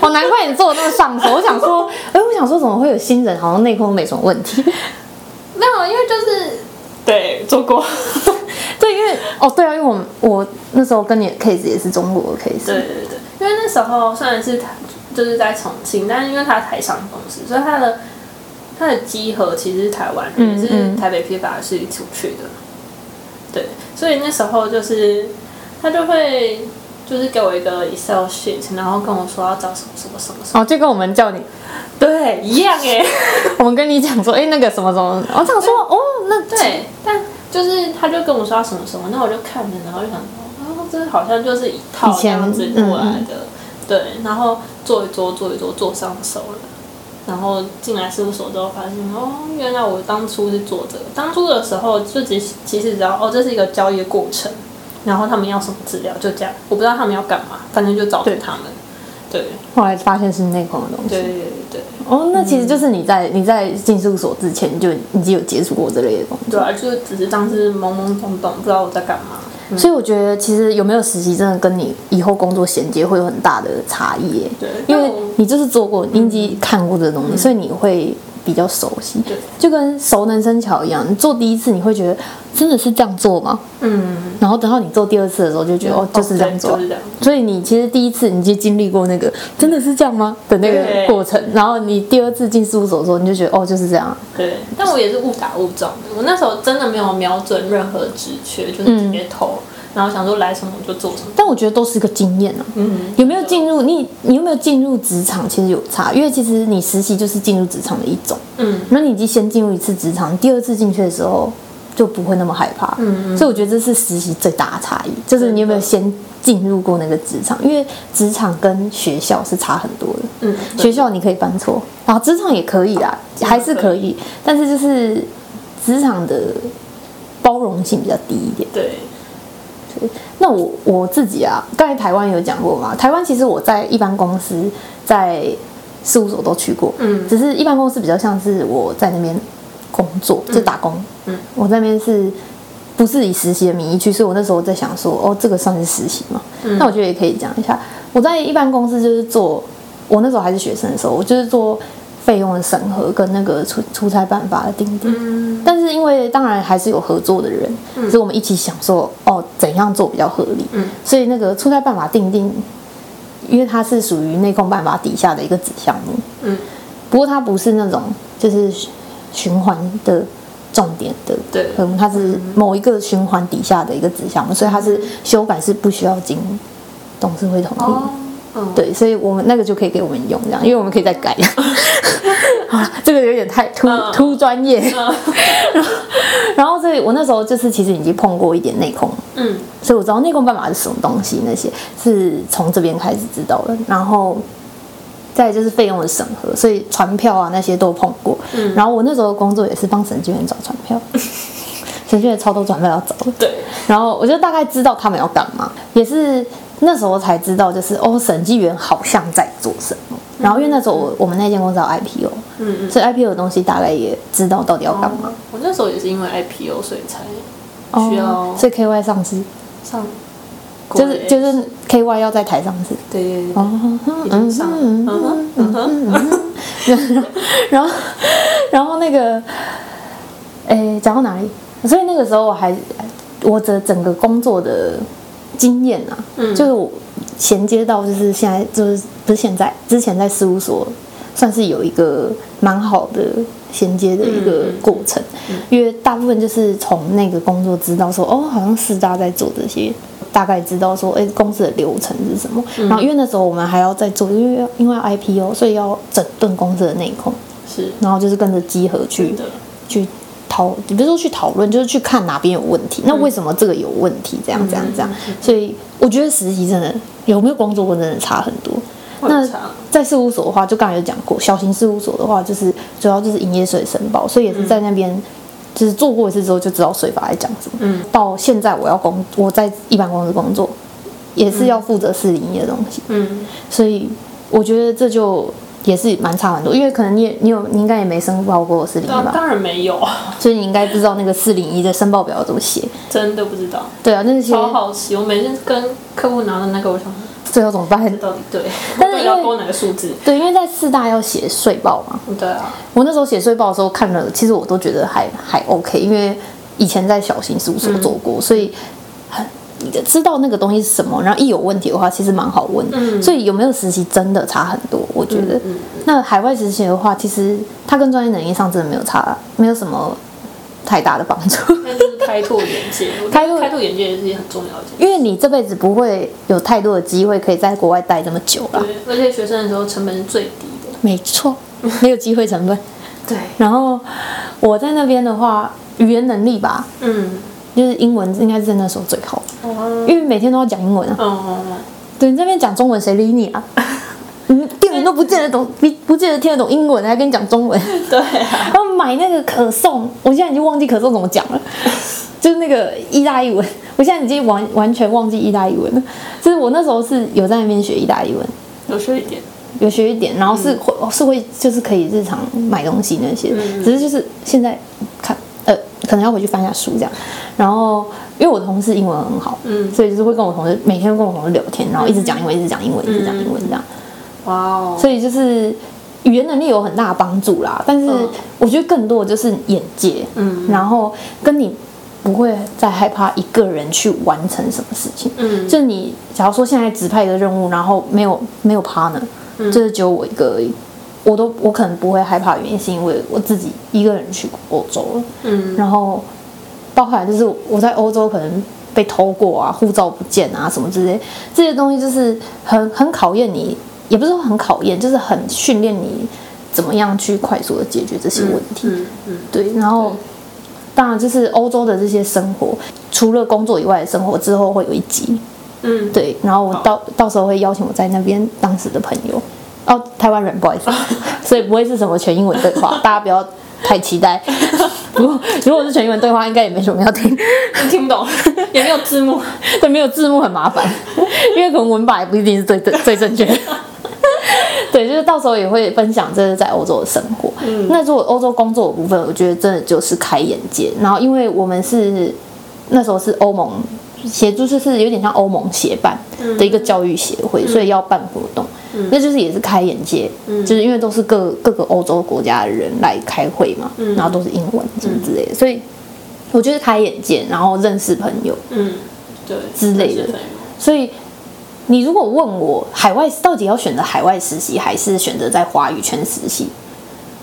哦，难怪你做的那么上手。我想说，哎，我想说怎么会有新人好像内控都没什么问题？没有，因为就是对做过，[LAUGHS] 对，因为哦，对啊，因为我我那时候跟你的 case 也是中国的 case。对对对，因为那时候虽然是台就是在重庆，但是因为他台商公司，所以他的他的集合其实是台湾人，嗯也是嗯台北批发是出去的。对，所以那时候就是他就会就是给我一个 Excel sheet，然后跟我说要找什么什么什么什么，哦，就跟我们叫你，对，一样哎。[LAUGHS] 我们跟你讲说，哎，那个什么什么，我想说，哦，那对，但就是他就跟我说要什么什么，那我就看着，然后就想说，哦，这好像就是一套这样子过来的，对，然后做一做做一做做上手了，然后进来事务所之后发现，哦，原来我当初是做这个，当初的时候就只其实只要哦，这是一个交易的过程，然后他们要什么资料就这样，我不知道他们要干嘛，反正就找对他们，对后来发现是内控的东西。对对对对。哦，那其实就是你在你在进事务所之前，你就已经有接触过这类的东西。对啊，就是只是当时懵懵懂懂，不知道我在干嘛。所以我觉得其实有没有实习，真的跟你以后工作衔接会有很大的差异。对，因为你就是做过，你已经看过这个东西，所以你会比较熟悉。对，就跟熟能生巧一样，你做第一次你会觉得真的是这样做吗？嗯，然后等到你做第二次的时候，就觉得哦，就是这样做。所以你其实第一次你就经历过那个真的是这样吗的那个对过程，然后你第二次进事务所的时候，你就觉得哦就是这样。对，但我也是误打误撞的。我那时候真的没有瞄准任何职缺，就是直接投。然后想说来什么我就做什么。但我觉得都是个经验啊。嗯，有没有进入你你有没有进入职场，其实有差，因为其实你实习就是进入职场的一种。嗯，那你已经先进入一次职场，第二次进去的时候就不会那么害怕。嗯所以我觉得这是实习最大的差异，就是你有没有先进入过那个职场，因为职场跟学校是差很多的。嗯，学校你可以犯错，然后职场也可以啦，还是可以，但是就是职场的包容性比较低一点。对，那我我自己啊，刚才台湾有讲过嘛，台湾其实我在一般公司、在事务所都去过，嗯只是一般公司比较像是我在那边工作，就打工，嗯，我在那边是不是以实习的名义去？所以我那时候在想说，哦，这个算是实习吗？嗯那我觉得也可以讲一下，我在一般公司就是做，我那时候还是学生的时候，我就是做费用的审核跟那个出出差办法的订定。嗯。但是因为当然还是有合作的人，所以我们一起想说，哦，怎样做比较合理。嗯。所以那个出差办法定定，因为它是属于内控办法底下的一个子项目，嗯，不过它不是那种就是循环的重点的，对。嗯，它是某一个循环底下的一个子项目，所以它是修改是不需要经董事会同意。哦，嗯，对，所以我们那个就可以给我们用，这样，因为我们可以再改。[LAUGHS] 啊，这个有点太突嗯突专业。[LAUGHS] 然后，所以我那时候就是其实已经碰过一点内控，嗯所以我知道内控办法是什么东西，那些是从这边开始知道的。然后，再就是费用的审核，所以传票啊那些都碰过。嗯然后我那时候工作也是帮审计员找传票，审计员超多传票要找的。对，然后我就大概知道他们要干嘛，也是那时候才知道，就是哦，审计员好像在做什么。然后因为那时候我我们那间公司有 IPO，嗯嗯。所以 IPO 的东西大概也知道到底要干嘛。我那时候也是因为 IPO 所以才需要哦，所以 KY 上市上，就是就是是 KY 要在台上市。对对对，哦，已经上了，嗯哼嗯哼，[LAUGHS] 然后然后那个，诶，讲到哪里？所以那个时候我还我的整个工作的经验啊，嗯就是我衔接到就是现在就是不是现在之前在事务所算是有一个蛮好的衔接的一个过程，因为大部分就是从那个工作知道说哦，好像四大在做这些。大概知道说，哎，公司的流程是什么。然后因为那时候我们还要再做，因为因为 IPO，所以要整顿公司的内控。是然后就是跟着集合去，去讨，你不是说去讨论，就是去看哪边有问题，那为什么这个有问题？这样这样这样，所以我觉得实习真的有没有工作过真的差很多。那在事务所的话，就刚才有讲过，小型事务所的话，就是主要就是营业税申报，所以也是在那边。就是做过一次之后就知道税法在讲什么。嗯，到现在我要工，我在一般公司工作，也是要负责试营业的东西。嗯，所以我觉得这就也是蛮差很多，因为可能你也你有你应该也没申报过四零一吧，当当然没有啊，所以你应该不知道那个四零一的申报表要怎么写。真的不知道，对啊，那些超好奇。我每次跟客户拿的那个，我想最后怎么办？到底对，但是要勾哪个数字？对，因为在四大要写税报嘛，对啊，我那时候写税报的时候看了，其实我都觉得还还 OK，因为以前在小型事务所做过，所以很知道那个东西是什么，然后一有问题的话，其实蛮好问的。嗯所以有没有实习真的差很多，我觉得。嗯那海外实习的话，其实它跟专业能力上真的没有差，没有什么太大的帮助。那就是开拓眼界，[LAUGHS] 开拓开拓眼界也是很重要的因为你这辈子不会有太多的机会可以在国外待这么久啦。事。对，而且学生的时候成本是最低的。没错，没有机会成本。对，然后我在那边的话，语言能力吧，嗯，就是英文应该是在那时候最好，哦，因为每天都要讲英文啊。对你这边讲中文，谁理你啊？[LAUGHS] 你店员都不见得懂，不不见得听得懂英文，还跟你讲中文。嗯，对啊，然后买那个可颂，我现在已经忘记可颂怎么讲了，[LAUGHS] 就是那个意大利文，我现在已经完完全忘记意大利文了。就是我那时候是有在那边学意大利文，有学一点。有学一点，然后是会、是会就是可以日常买东西那些，只是就是现在看呃可能要回去翻一下书这样，然后因为我同事英文很好，嗯。所以就是会跟我同事每天跟我同事聊天，然后一直讲英文，一直讲英文，一直讲英文这样，哇哦，所以就是语言能力有很大的帮助啦，但是嗯。我觉得更多的就是眼界，嗯。然后跟你不会再害怕一个人去完成什么事情，嗯。就你假如说现在指派一个任务，然后没有没有 partner，、就是只有我一个而已，我都我可能不会害怕，原因是因为我自己一个人去欧洲了，嗯。然后包含就是我在欧洲可能被偷过啊，护照不见啊什么之类，这些东西就是很很考验你，也不是说很考验，就是很训练你怎么样去快速的解决这些问题。嗯嗯，对，然后当然就是欧洲的这些生活，除了工作以外的生活之后会有一集，嗯，对，然后我到到时候会邀请我在那边当时的朋友，哦，台湾人不好意思，[LAUGHS] 所以不会是什么全英文对话，[LAUGHS] 大家不要太期待。如果如果是全英文对话，应该也没什么要听，听不懂，也没有字幕。[LAUGHS] 对，没有字幕很麻烦，因为可能文法也不一定是最最最正确的。对，就是到时候也会分享这是在欧洲的生活。嗯那如果欧洲工作的部分，我觉得真的就是开眼界。然后因为我们是那时候是欧盟协助，就是有点像欧盟协办的一个教育协会，所以要办活动，那就是也是开眼界。就是因为都是各各个欧洲国家的人来开会嘛，然后都是英文什么之类的，所以我觉得开眼界，然后认识朋友。嗯，对之类的所以你如果问我海外到底要选择海外实习，还是选择在华语圈实习，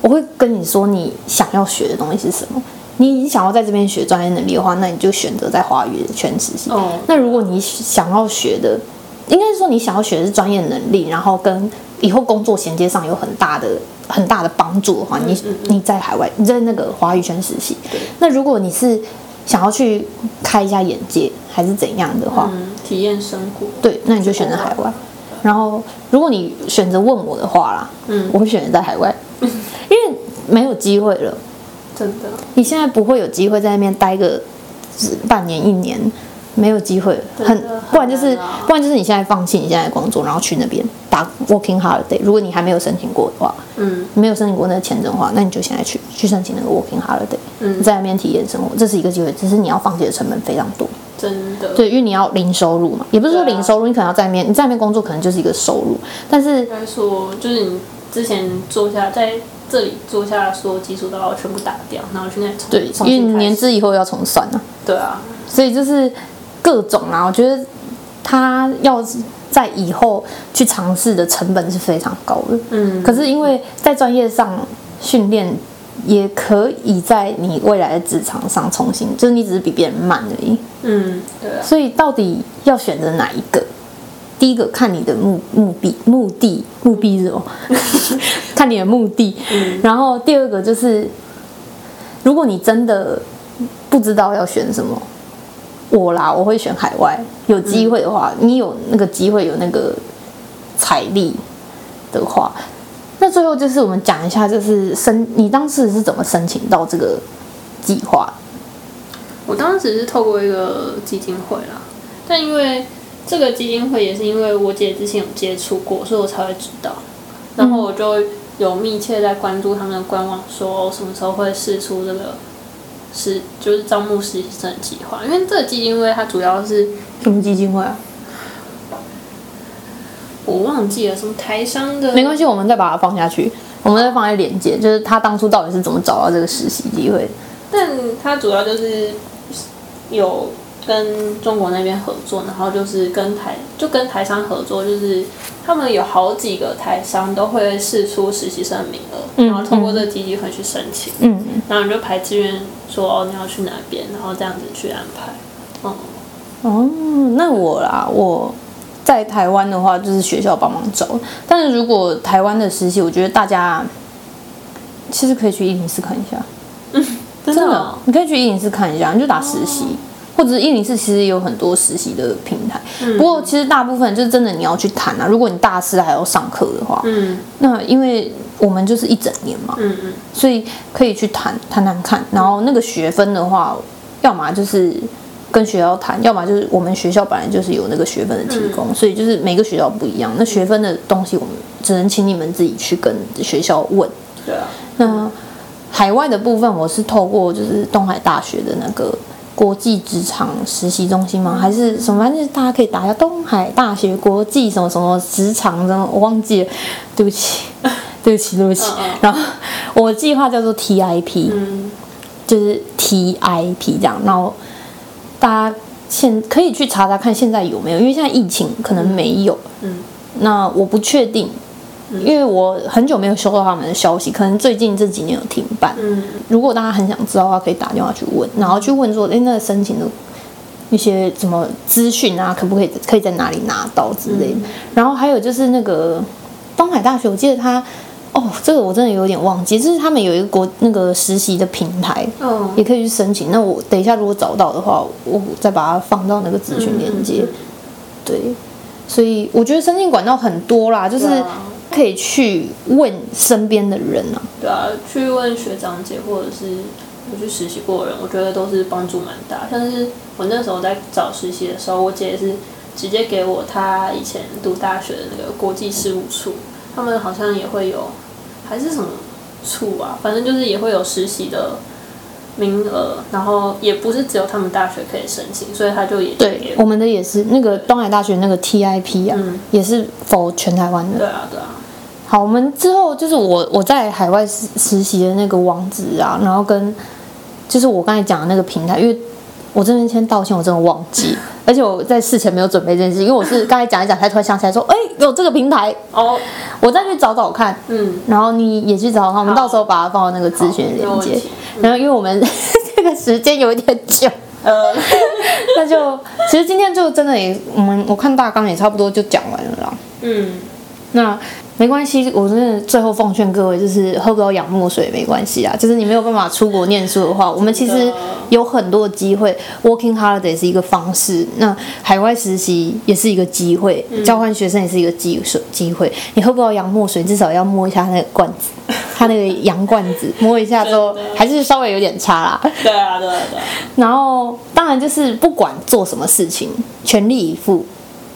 我会跟你说你想要学的东西是什么。你想要在这边学专业能力的话，那你就选择在华语圈实习。哦那如果你想要学的，应该是说你想要学的是专业能力，然后跟以后工作衔接上有很大的很大的帮助的话，你你在海外你在那个华语圈实习。那如果你是想要去开一下眼界，还是怎样的话，嗯，体验生活。对，那你就选择海外。然后，如果你选择问我的话啦，嗯我会选择在海外，[LAUGHS] 因为没有机会了。真的，你现在不会有机会在那边待个半年一年，没有机会，很不然就是不然就是你现在放弃你现在的工作，然后去那边打 working holiday。如果你还没有申请过的话，嗯。没有申请过那个签证的话，那你就现在去去申请那个 working holiday，嗯。在那边体验生活，这是一个机会，只是你要放弃的成本非常多。真的，对，因为你要零收入嘛，也不是说零收入，你可能要在那边，你在那边工作可能就是一个收入，但是应该说就是你之前做下在这里做下所有基础都要全部打掉，然后去那里重对，因为你年。资以后要重算啊，对啊，所以就是各种啊，我觉得他要在以后去尝试的成本是非常高的。嗯，可是因为在专业上训练，也可以在你未来的职场上重新，就是你只是比别人慢而已。嗯，对啊，所以到底要选择哪一个？第一个看你的目目的目的目的是什么？[LAUGHS] 看你的目的。然后第二个就是，如果你真的不知道要选什么，我啦，我会选海外。有机会的话，你有那个机会，有那个财力的话，那最后就是我们讲一下，就是申你当时是怎么申请到这个计划？我当时是透过一个基金会啦，但因为这个基金会也是因为我姐之前有接触过，所以我才会知道。然后我就有密切在关注他们的官网，说什么时候会试出这个实就是招募实习生的计划。因为这个基金会它主要是什么基金会啊？我忘记了什么台商的，没关系，我们再把它放下去，我们再放在连接，就是他当初到底是怎么找到这个实习机会？但他主要就是有跟中国那边合作，然后就是跟台就跟台商合作，就是他们有好几个台商都会试出实习生的名额，嗯然后通过这个基金会去申请，嗯，然后你就排志愿说哦你要去哪边，然后这样子去安排。嗯，哦，那我啦，我在台湾的话，就是学校帮忙找。但是如果台湾的实习，我觉得大家其实可以去一零四看一下，真 [LAUGHS] 真的哦，你可以去一零四看一下，你就打实习。或者是一零四其实也有很多实习的平台，不过其实大部分就是真的你要去谈啊。如果你大四还要上课的话，嗯那因为我们就是一整年嘛，嗯嗯，所以可以去谈谈谈看。然后那个学分的话，要么就是跟学校谈，要么就是我们学校本来就是有那个学分的提供，所以就是每个学校不一样。那学分的东西，我们只能请你们自己去跟学校问。对啊，那海外的部分，我是透过就是东海大学的那个国际职场实习中心吗？还是什么？反正大家可以打一下东海大学国际什么什么职场什么，我忘记了，对不起，[LAUGHS] 对不起，对不起。然后我的计划叫做 TIP，、嗯就是 TIP 这样，然后大家现可以去查查看现在有没有，因为现在疫情可能没有，嗯那我不确定，因为我很久没有收到他们的消息，可能最近这几年有停办。嗯如果大家很想知道的话，可以打电话去问，然后去问说，哎，那个申请的一些什么资讯啊，可不可以可以在哪里拿到之类的。然后还有就是那个东海大学，我记得他哦，这个我真的有点忘记，就是他们有一个国那个实习的平台，嗯也可以去申请。那我等一下如果找到的话，我再把它放到那个资讯链接。对，所以我觉得申请管道很多啦，就是可以去问身边的人啊。对啊，去问学长姐或者是有去实习过的人，我觉得都是帮助蛮大。像是我那时候在找实习的时候，我姐也是直接给我她以前读大学的那个国际事务处，他们好像也会有，还是什么处啊，反正就是也会有实习的名额，然后也不是只有他们大学可以申请，所以他就也对，我们的也是那个东海大学那个 TIP 啊，嗯也是否全台湾的。对啊对啊，好，我们之后就是我我在海外实实习的那个网址啊，然后跟就是我刚才讲的那个平台，因为我这边先道歉，我真的忘记，[LAUGHS] 而且我在事前没有准备这件事，因为我是刚才讲一讲才突然想起来说，哎、有这个平台，哦，我再去找找看，嗯，然后你也去找找看，我们到时候把它放到那个资讯好没链接。然后因为我们 [LAUGHS] 这个时间有一点久，[LAUGHS] 呃，那就其实今天就真的也我们我看大纲也差不多就讲完了啦。嗯，那没关系，我真的最后奉劝各位，就是喝不到洋墨水也没关系啊。就是你没有办法出国念书的话，我们其实有很多的机会，working holiday 是一个方式，那海外实习也是一个机会，交换学生也是一个机机会。你喝不到洋墨水，至少要摸一下那个罐子，[LAUGHS] 它那个洋罐子，摸一下之后还是稍微有点差啦。对啊对啊对啊，然后当然就是不管做什么事情，全力以赴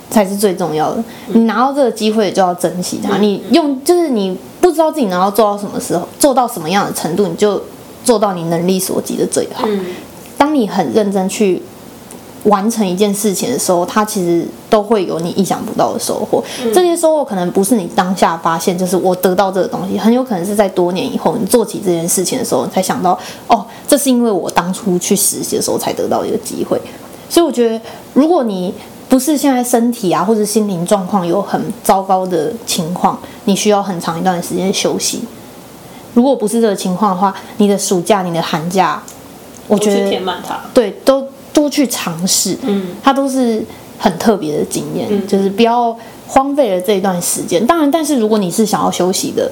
才是最重要的。你拿到这个机会就要珍惜它。你用就是你不知道自己能够做到什么时候，做到什么样的程度，你就做到你能力所及的最好。嗯，当你很认真去完成一件事情的时候，它其实都会有你意想不到的收获。这些收获可能不是你当下发现，就是我得到这个东西，很有可能是在多年以后你做起这件事情的时候，你才想到，哦，这是因为我当初去实习的时候才得到一个机会。所以我觉得，如果你不是现在身体啊或者心灵状况有很糟糕的情况，你需要很长一段时间休息。如果不是这个情况的话，你的暑假、你的寒假，我觉得填满它，对，都多去尝试，嗯，它都是很特别的经验，嗯就是不要荒废了这一段时间。当然，但是如果你是想要休息的，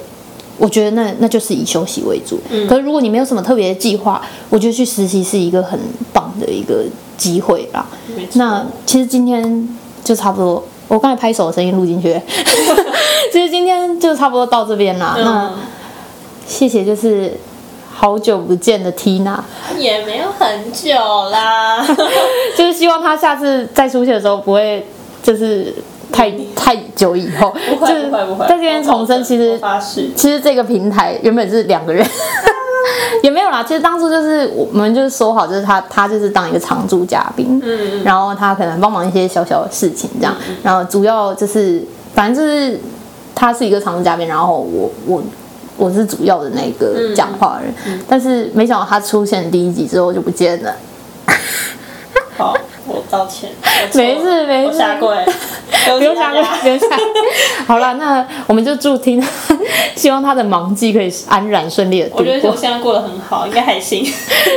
我觉得那那就是以休息为主。嗯可是如果你没有什么特别的计划，我觉得去实习是一个很棒的一个机会啦。那其实今天就差不多，我刚才拍手的声音录进去，[LAUGHS] 其实今天就差不多到这边啦。那嗯，谢谢，就是好久不见的 Tina。也没有很久啦，[LAUGHS] 就是希望他下次再出现的时候不会就是太太久以后，不会就是不会不会，在这边重申，其我实其实这个平台原本是两个人。[LAUGHS] 也没有啦，其实当初就是我们就是说好，就是他他就是当一个常驻嘉宾，嗯然后他可能帮忙一些小小的事情这样，然后主要就是反正就是他是一个常驻嘉宾，然后我我我是主要的那个讲话的人，但是没想到他出现第一集之后就不见了。好，我道歉，[LAUGHS] 没事没事我下跪，[LAUGHS] 不用下跪，不用下跪。[LAUGHS] 好了，那我们就祝听，希望他的忙季可以安然顺利的度过我觉得我。现在过得很好，应该还行。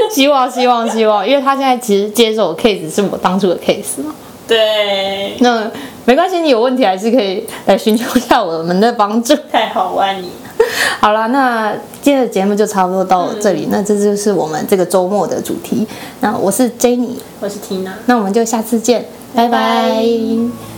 希望希望希望，因为他现在其实接手的 case 是我当初的 case 嘛。对，那没关系，你有问题还是可以来寻求一下我们的帮助。太好，我爱你。[LAUGHS] 好啦，那今天的节目就差不多到这里。那这就是我们这个周末的主题。那我是 Jenny，我是 Tina。那我们就下次见，拜拜拜